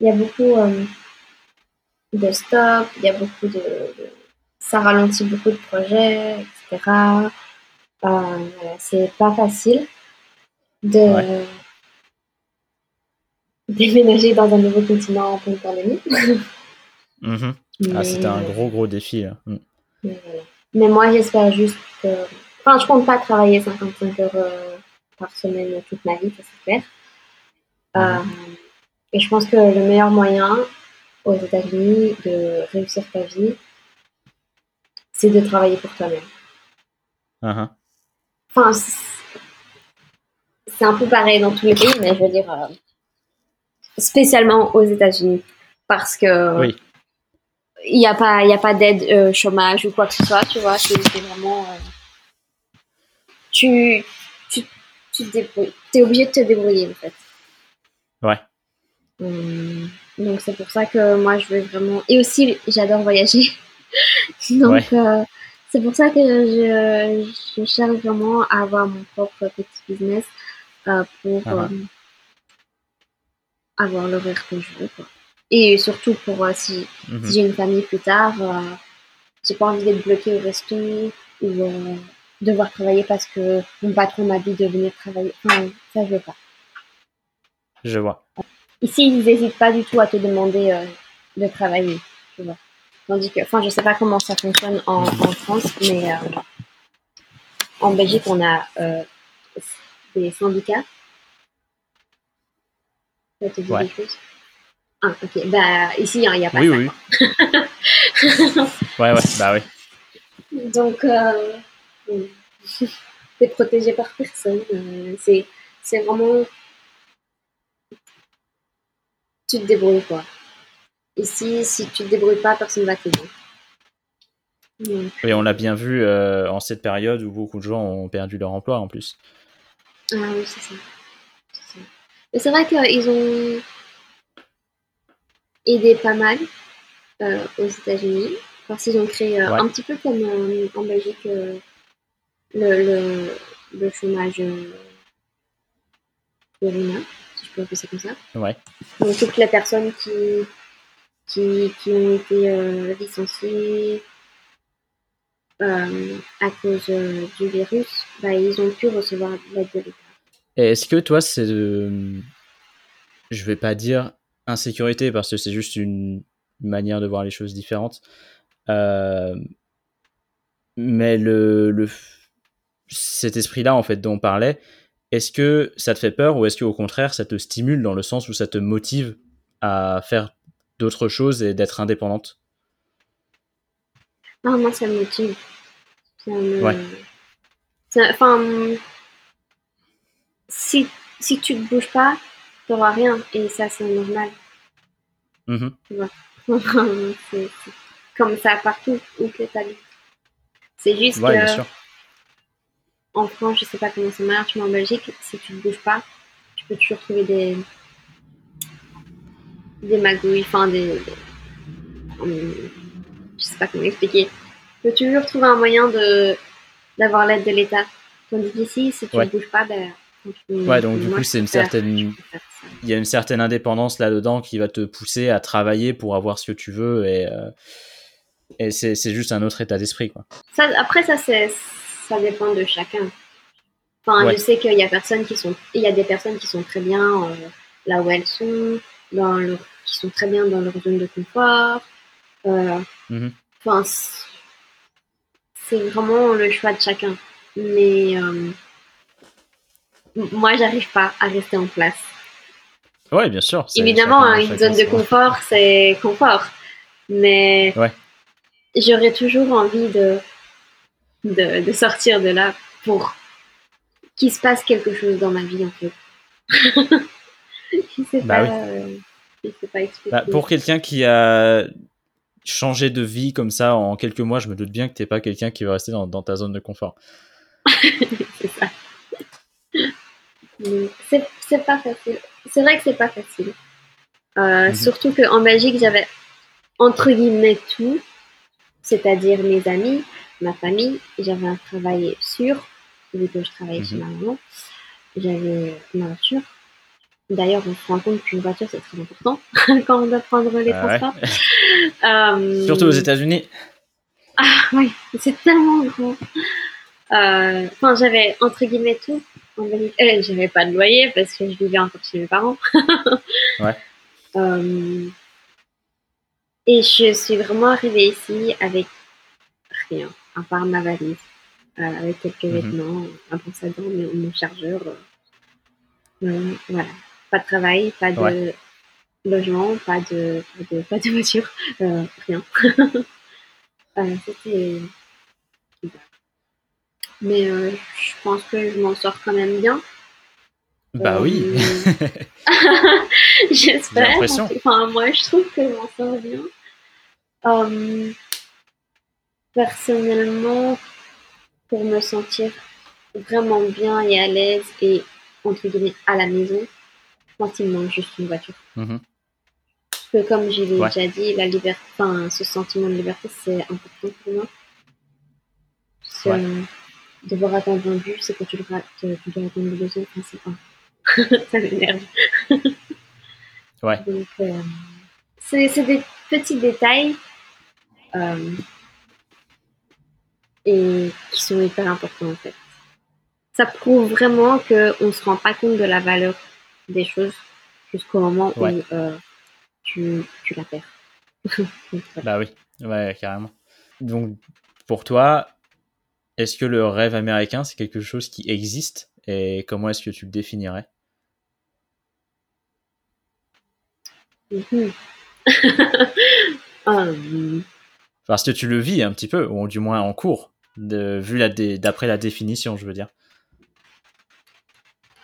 il y a beaucoup euh, de stop, il y a beaucoup de, de- Ça ralentit beaucoup de projets, etc. Euh, voilà, c'est pas facile de Ouais. Déménager dans un nouveau continent en pleine pandémie. Mhm. Mais, Ah, c'était un gros, gros défi. là. Mm. Mais, voilà. Mais moi, j'espère juste que. Enfin, je compte pas travailler 55 heures euh, par semaine toute ma vie, ça c'est clair. Euh, et je pense que le meilleur moyen aux États-Unis de réussir ta vie, c'est de travailler pour toi-même. Uh-huh. Enfin, c'est c'est un peu pareil dans tous les pays, mais je veux dire, euh, spécialement aux États-Unis, parce que Oui. il n'y a pas, il y a pas d'aide euh, chômage ou quoi que ce soit, tu vois, c'est vraiment, euh, tu, tu, tu te débrouilles, t'es obligé de te débrouiller en fait. Ouais. Hum, donc c'est pour ça que moi je veux vraiment, et aussi j'adore voyager, [laughs] donc Ouais. euh, c'est pour ça que je, je cherche vraiment à avoir mon propre petit business euh, pour Ah euh, avoir l'horaire que je veux. Quoi. Et surtout pour euh, si, Mhm. si j'ai une famille plus tard, euh, j'ai pas envie d'être bloquée au resto ou euh, devoir travailler parce que mon patron m'a dit de venir travailler. Enfin, ça je veux pas. Je vois. Ici, ils n'hésitent pas du tout à te demander euh, de travailler, tu vois. Tandis que, enfin, je sais pas comment ça fonctionne en, en France, mais euh, en Belgique, on a des syndicats. Ça te dit Ouais. quelque chose? Ah, ok. Bah, ici, il n'y a pas Oui, ça. oui. Ouais, ouais, bah oui. [laughs] Donc, euh, [laughs] t'es protégé par personne. euh, c'est, c'est vraiment. Tu te débrouilles, quoi. Ici, si tu te débrouilles pas, personne va t'aider. Donc, Et on l'a bien vu euh, en cette période où beaucoup de gens ont perdu leur emploi en plus. ah oui, c'est ça. C'est ça. Mais c'est vrai qu'ils ont aidé pas mal euh, aux États-Unis. Parce qu'ils ont créé euh, Ouais. un petit peu comme euh, en Belgique le, le, le chômage euh, féminin, si je peux appeler ça comme ça. Ouais. Donc toutes les personnes qui, qui, qui ont été licenciées à cause du virus, bah, ils ont pu recevoir de l'aide de l'État. Est-ce que toi, c'est de... Je vais pas dire insécurité parce que c'est juste une manière de voir les choses différentes. Euh, Mais le, le... cet esprit-là, en fait, dont on parlait, est-ce que ça te fait peur ou est-ce qu'au contraire, ça te stimule dans le sens où ça te motive à faire d'autres choses et d'être indépendante? Ah, moi, ça me motive. Ça me... Ouais. ça- Enfin, si, si tu ne bouges pas, tu n'auras rien. Et ça, c'est normal. Mhm. [laughs] c'est comme ça partout où que tu habites. C'est juste Ouais, bien que sûr. en France, je sais pas comment ça marche, mais en Belgique, si tu ne bouges pas, tu peux toujours trouver des des magouilles, enfin des, des- hum, je sais pas comment expliquer. Tu peux toujours trouver un moyen de d'avoir l'aide de l'État. Tandis qu'ici, si tu Ouais. ne bouges pas, ben Ouais, donc du moi, coup, c'est une certaine-. Il y a une certaine indépendance là-dedans qui va te pousser à travailler pour avoir ce que tu veux et, euh, et c'est juste un autre état d'esprit. quoi. Ça, après, ça, c'est, ça dépend de chacun. Enfin, Ouais. je sais qu'il y a personnes qui sont, il y a des personnes qui sont très bien euh, là où elles sont, dans leur, qui sont très bien dans leur zone de confort. Euh, Mhm. Enfin, c'est- vraiment le choix de chacun. Mais moi, j'arrive pas à rester en place. Ouais, bien sûr. Évidemment, chacun- hein, une zone de confort, c'est confort. Mais Ouais. j'aurais toujours envie de, de, de sortir de là pour qu'il se passe quelque chose dans ma vie, en fait. [laughs] je sais Bah pas, oui. euh, je sais pas expliquer. Bah, pour quelqu'un qui a changé de vie comme ça en quelques mois, je me doute bien que t'es pas quelqu'un qui va rester dans, dans ta zone de confort. [laughs] c'est ça. Mais C'est c'est pas facile. C'est vrai que c'est pas facile. Euh, Mhm. Surtout qu'en Belgique, j'avais entre guillemets tout, c'est-à-dire mes amis, ma famille. J'avais un travail sûr, vu que je travaillais chez ma maman. J'avais ma voiture. D'ailleurs, on se rend compte qu'une voiture, c'est très important [laughs] quand on doit prendre les Ah ouais. transports. [laughs] Euh, Surtout aux États-Unis. oui, c'est tellement gros. Euh, Enfin, j'avais entre guillemets tout. En. Euh, j'avais pas de loyer parce que je vivais encore chez mes parents. [laughs] Ouais. Euh, et je suis vraiment arrivée ici avec rien, à part ma valise, euh, avec quelques Mhm. vêtements, un brosse à dents, mais mon chargeur. euh, voilà. Pas de travail, pas de Ouais. logement, pas de, pas de, pas de voiture, rien. [laughs] C'était mais euh, je pense que je m'en sors quand même bien. Bah Euh, oui. [laughs] [laughs] J'ai J'espère. Enfin, moi, je trouve que je m'en sors bien. Euh, personnellement, pour me sentir vraiment bien et à l'aise et entre guillemets à la maison, je pense qu'il me manque juste une voiture. Mhm. Parce que comme je l'ai Ouais. déjà dit, la liberté, enfin, ce sentiment de liberté, c'est important pour moi. Ouais. Devoir attendre un bus, c'est quand tu dois, tu tu dois attendre deux heures, enfin, c'est pas. [laughs] Ça m'énerve. [laughs] Ouais. Donc, euh, c'est c'est des petits détails euh, et qui sont hyper importants en fait. Ça prouve vraiment qu'on ne se rend pas compte de la valeur des choses jusqu'au moment Ouais. où euh, tu, tu la perds. [laughs] Bah oui, ouais, carrément. Donc, pour toi, est-ce que le rêve américain, c'est quelque chose qui existe? Et comment est-ce que tu le définirais? Mhm. Euh, [laughs] Parce que tu le vis un petit peu, ou du moins en cours, de, vu la dé- d'après la définition, je veux dire.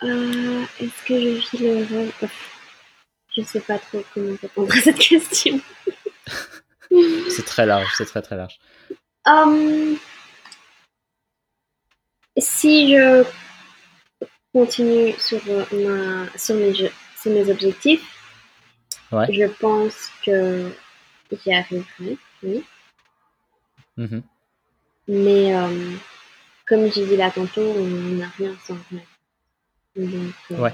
euh, Est-ce que je vis le rêve? Je sais pas trop comment répondre à cette [laughs] question. C'est très large, c'est très très large. Hum, si je continue sur, euh, ma, sur, mes, jeux- sur mes objectifs, Ouais. je pense que j'y arriverai, oui. Mhm. Mais euh, comme j'ai dit là tantôt, on n'a rien sans rien. Donc, euh, Ouais.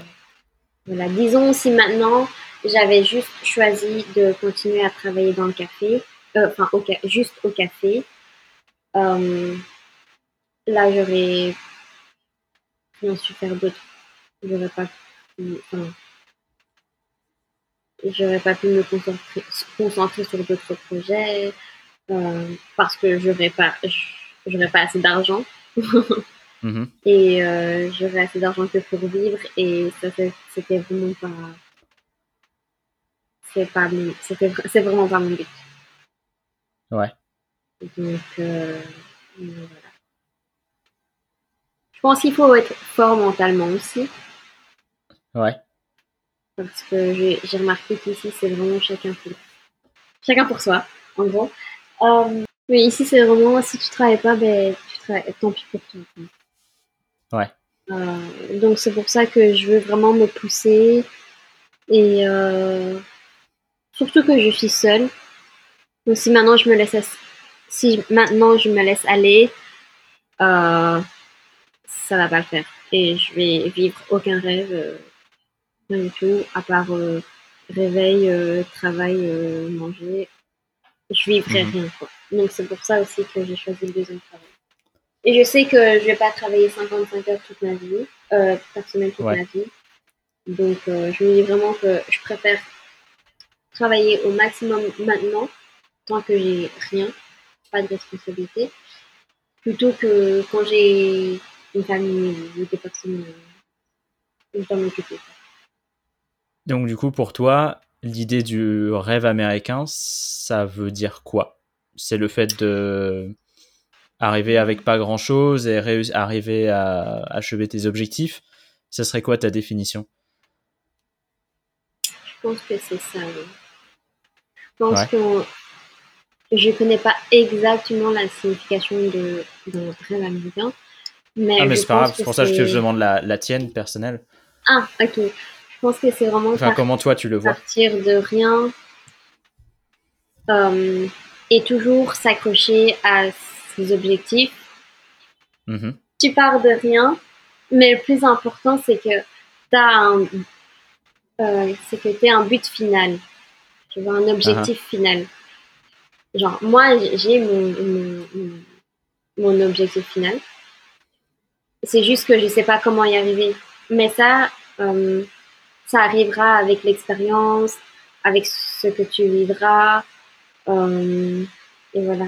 Voilà, disons si maintenant j'avais juste choisi de continuer à travailler dans le café, euh, enfin au juste au café, là j'aurais rien su faire d'autre. J'aurais pas pu, enfin, j'aurais pas pu me concentrer, concentrer sur d'autres projets euh, parce que j'aurais pas, j'aurais pas assez d'argent [laughs] Mhm. et euh, j'aurais assez d'argent que pour vivre et ça c'était vraiment pas c'est pas c'est vraiment pas mon but Ouais. donc euh, voilà pense qu'il faut être fort mentalement aussi Ouais. parce que j'ai remarqué qu'ici c'est vraiment chacun pour chacun pour soi en gros Euh, mais ici c'est vraiment si tu travailles pas ben tu travailles tant pis pour toi quoi. Ouais. Euh, donc c'est pour ça que je veux vraiment me pousser et euh, surtout que je suis seule. Donc si maintenant je me laisse si maintenant je me laisse aller, ça va pas le faire et je vais vivre aucun rêve, euh, rien du tout à part euh, réveil, euh, travail, manger. Je vivrai Mhm. rien quoi. Donc c'est pour ça aussi que j'ai choisi le deuxième travail. Et je sais que je vais pas travailler 55 heures toute ma vie, euh, par semaine toute Ouais. ma vie. Donc je me dis vraiment que je préfère travailler au maximum maintenant, tant que j'ai rien, pas de responsabilité, plutôt que quand j'ai une famille ou des personnes je dois m'occuper. Donc, du coup, pour toi, l'idée du rêve américain, ça veut dire quoi? C'est le fait de arriver avec pas grand chose et arriver à achever tes objectifs? Ça serait quoi ta définition? Je pense que c'est ça. oui. Je pense Ouais. que je connais pas exactement la signification de, de rêve américain. Mais Ah, mais c'est pas grave, c'est pour ça que je demande la, la tienne personnelle. Ah, ok. Je pense que c'est vraiment Enfin, comment toi tu le vois partir de rien euh, et toujours s'accrocher à ses objectifs. Mhm. Tu pars de rien, mais le plus important, c'est que tu as un, euh, c'est que t'aies un but final. Tu vois, un objectif final. Genre, moi, j'ai mon, mon, mon- mon objectif final. C'est juste que je sais pas comment y arriver. Mais ça, euh, ça arrivera avec l'expérience, avec ce que tu vivras. euh, et voilà.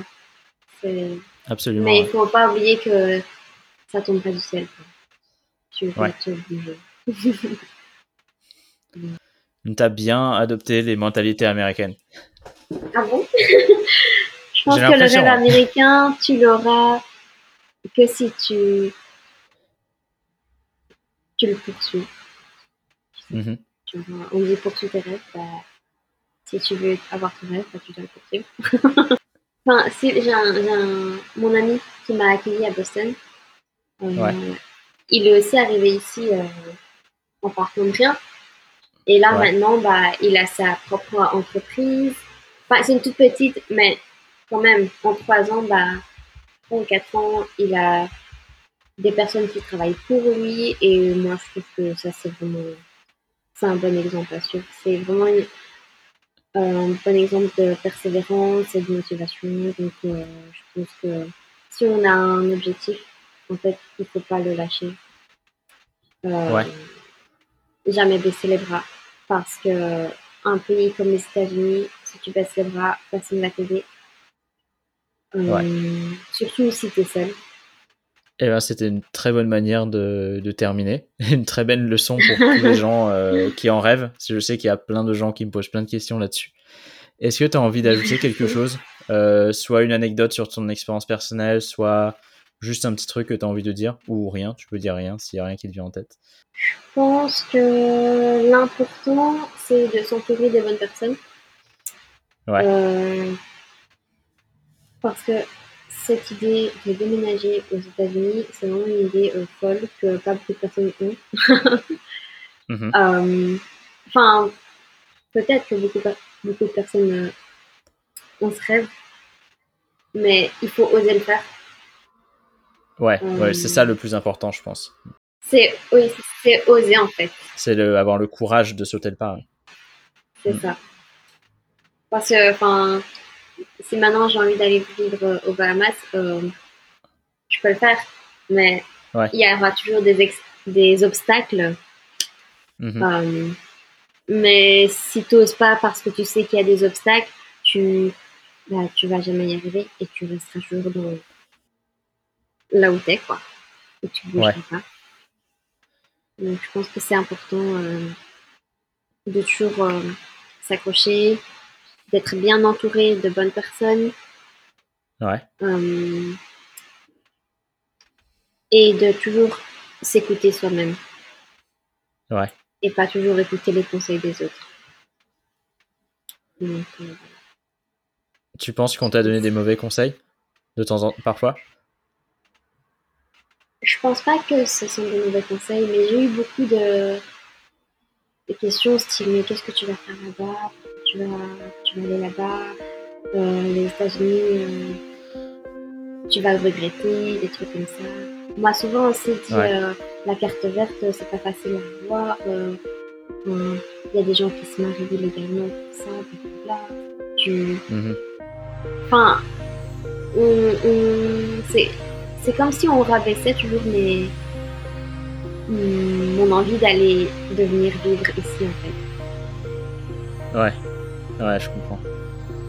Absolument. Mais il faut pas oublier que ça tombe pas du ciel. Tu vas Ouais. te bouger. [laughs] Tu as bien adopté les mentalités américaines. Ah bon? [laughs] Je pense que le rêve américain, tu l'auras que si tu, tu le poursuis. Mhm. On dit poursuis tes rêves, bah, si tu veux avoir ton rêve, bah, tu dois le poursuivre. [laughs] enfin, si, j'ai un, mon ami qui m'a accueilli à Boston. Euh, Ouais. Il est aussi arrivé ici euh, en partant de rien. Et là, Ouais. maintenant, bah, il a sa propre entreprise. Enfin, c'est une toute petite, mais quand même, en trois ans, bah, en quatre ans, il a des personnes qui travaillent pour lui. Et moi, je trouve que ça, c'est vraiment c'est un bon exemple à suivre. C'est vraiment une- un bon exemple de persévérance et de motivation. Donc, euh, je pense que si on a un objectif, en fait, il faut pas le lâcher. Euh, Ouais. Jamais baisser les bras. Parce que un pays comme les États-Unis, si tu baisses les bras, personne ne va t'aider. Euh, Surtout si tu es seul. Eh ben, c'était une très bonne manière de, de terminer. [laughs] Une très belle leçon pour tous les [laughs] gens euh, qui en rêvent. Je sais qu'il y a plein de gens qui me posent plein de questions là-dessus. Est-ce que tu as envie d'ajouter quelque chose Euh, Soit une anecdote sur ton expérience personnelle, soit juste un petit truc que tu as envie de dire, ou rien. Tu peux dire rien s'il n'y a rien qui te vient en tête. Je pense que l'important, c'est de s'entourer des bonnes personnes. Ouais. Euh, parce que cette idée de déménager aux États-Unis, c'est vraiment une idée euh, folle que pas beaucoup de personnes ont. [laughs] Mhm. Euh, Enfin, peut-être que beaucoup, beaucoup de personnes euh, ont ce rêve, mais il faut oser le faire. Ouais, Euh, ouais c'est ça le plus important, je pense. C'est oui, c'est oser en fait. C'est le, avoir le courage de sauter le pas. C'est Mm. ça. Parce que, enfin, si maintenant j'ai envie d'aller vivre euh, aux Bahamas, euh, je peux le faire. Mais Ouais. il y aura toujours des, ex- des obstacles. Mhm. euh, mais si tu n'oses pas parce que tu sais qu'il y a des obstacles, tu bah, tu vas jamais y arriver et tu resteras toujours dans là où t'es, quoi. Et tu bougeras pas. Donc je pense que c'est important euh, de toujours euh, s'accrocher, d'être bien entouré de bonnes personnes. Ouais, euh, et de toujours s'écouter soi-même. Ouais. et pas toujours écouter les conseils des autres. Donc, euh, Tu penses qu'on t'a donné des mauvais conseils de temps en parfois? Je pense pas que ce sont des mauvais conseils, mais j'ai eu beaucoup de, de questions style mais qu'est-ce que tu vas faire là-bas? Tu vas, tu vas aller là-bas Euh, Les États-Unis, euh, tu vas le regretter, des trucs comme ça. Moi, souvent, on s'est dit Ouais. euh, la carte verte, c'est pas facile à avoir. euh, Il y a des gens qui se marient illégalement pour ça, blablabla. Tu, Mhm. Enfin, on, on- c'est, c'est comme si on rabaissait toujours mes, mon envie d'aller de venir vivre ici en fait. Ouais, ouais, je comprends.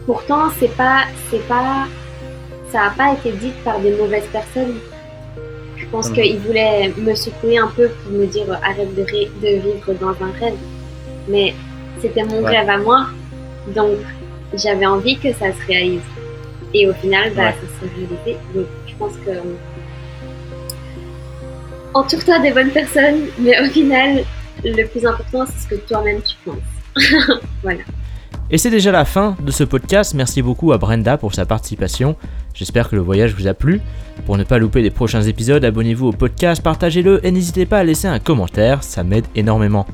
Pourtant, c'est pas, c'est pas, ça n'a pas été dit par des mauvaises personnes. Je pense Mhm. qu'ils voulaient me secouer un peu pour me dire euh, arrête de, vivre dans un rêve. Mais c'était mon Ouais. rêve à moi, donc j'avais envie que ça se réalise. Et au final, bah, Ouais. ça s'est réalisé. Donc je pense que entoure-toi des bonnes personnes, mais au final, le plus important, c'est ce que toi-même tu penses. [laughs] voilà. Et c'est déjà la fin de ce podcast. Merci beaucoup à Brenda pour sa participation. J'espère que le voyage vous a plu. Pour ne pas louper les prochains épisodes, abonnez-vous au podcast, partagez-le et n'hésitez pas à laisser un commentaire, ça m'aide énormément.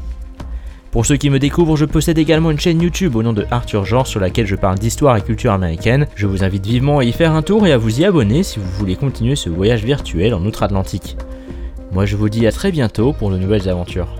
Pour ceux qui me découvrent, je possède également une chaîne YouTube au nom de Arthur Genre sur laquelle je parle d'histoire et culture américaine. Je vous invite vivement à y faire un tour et à vous y abonner si vous voulez continuer ce voyage virtuel en Outre-Atlantique. Moi je vous dis à très bientôt pour de nouvelles aventures.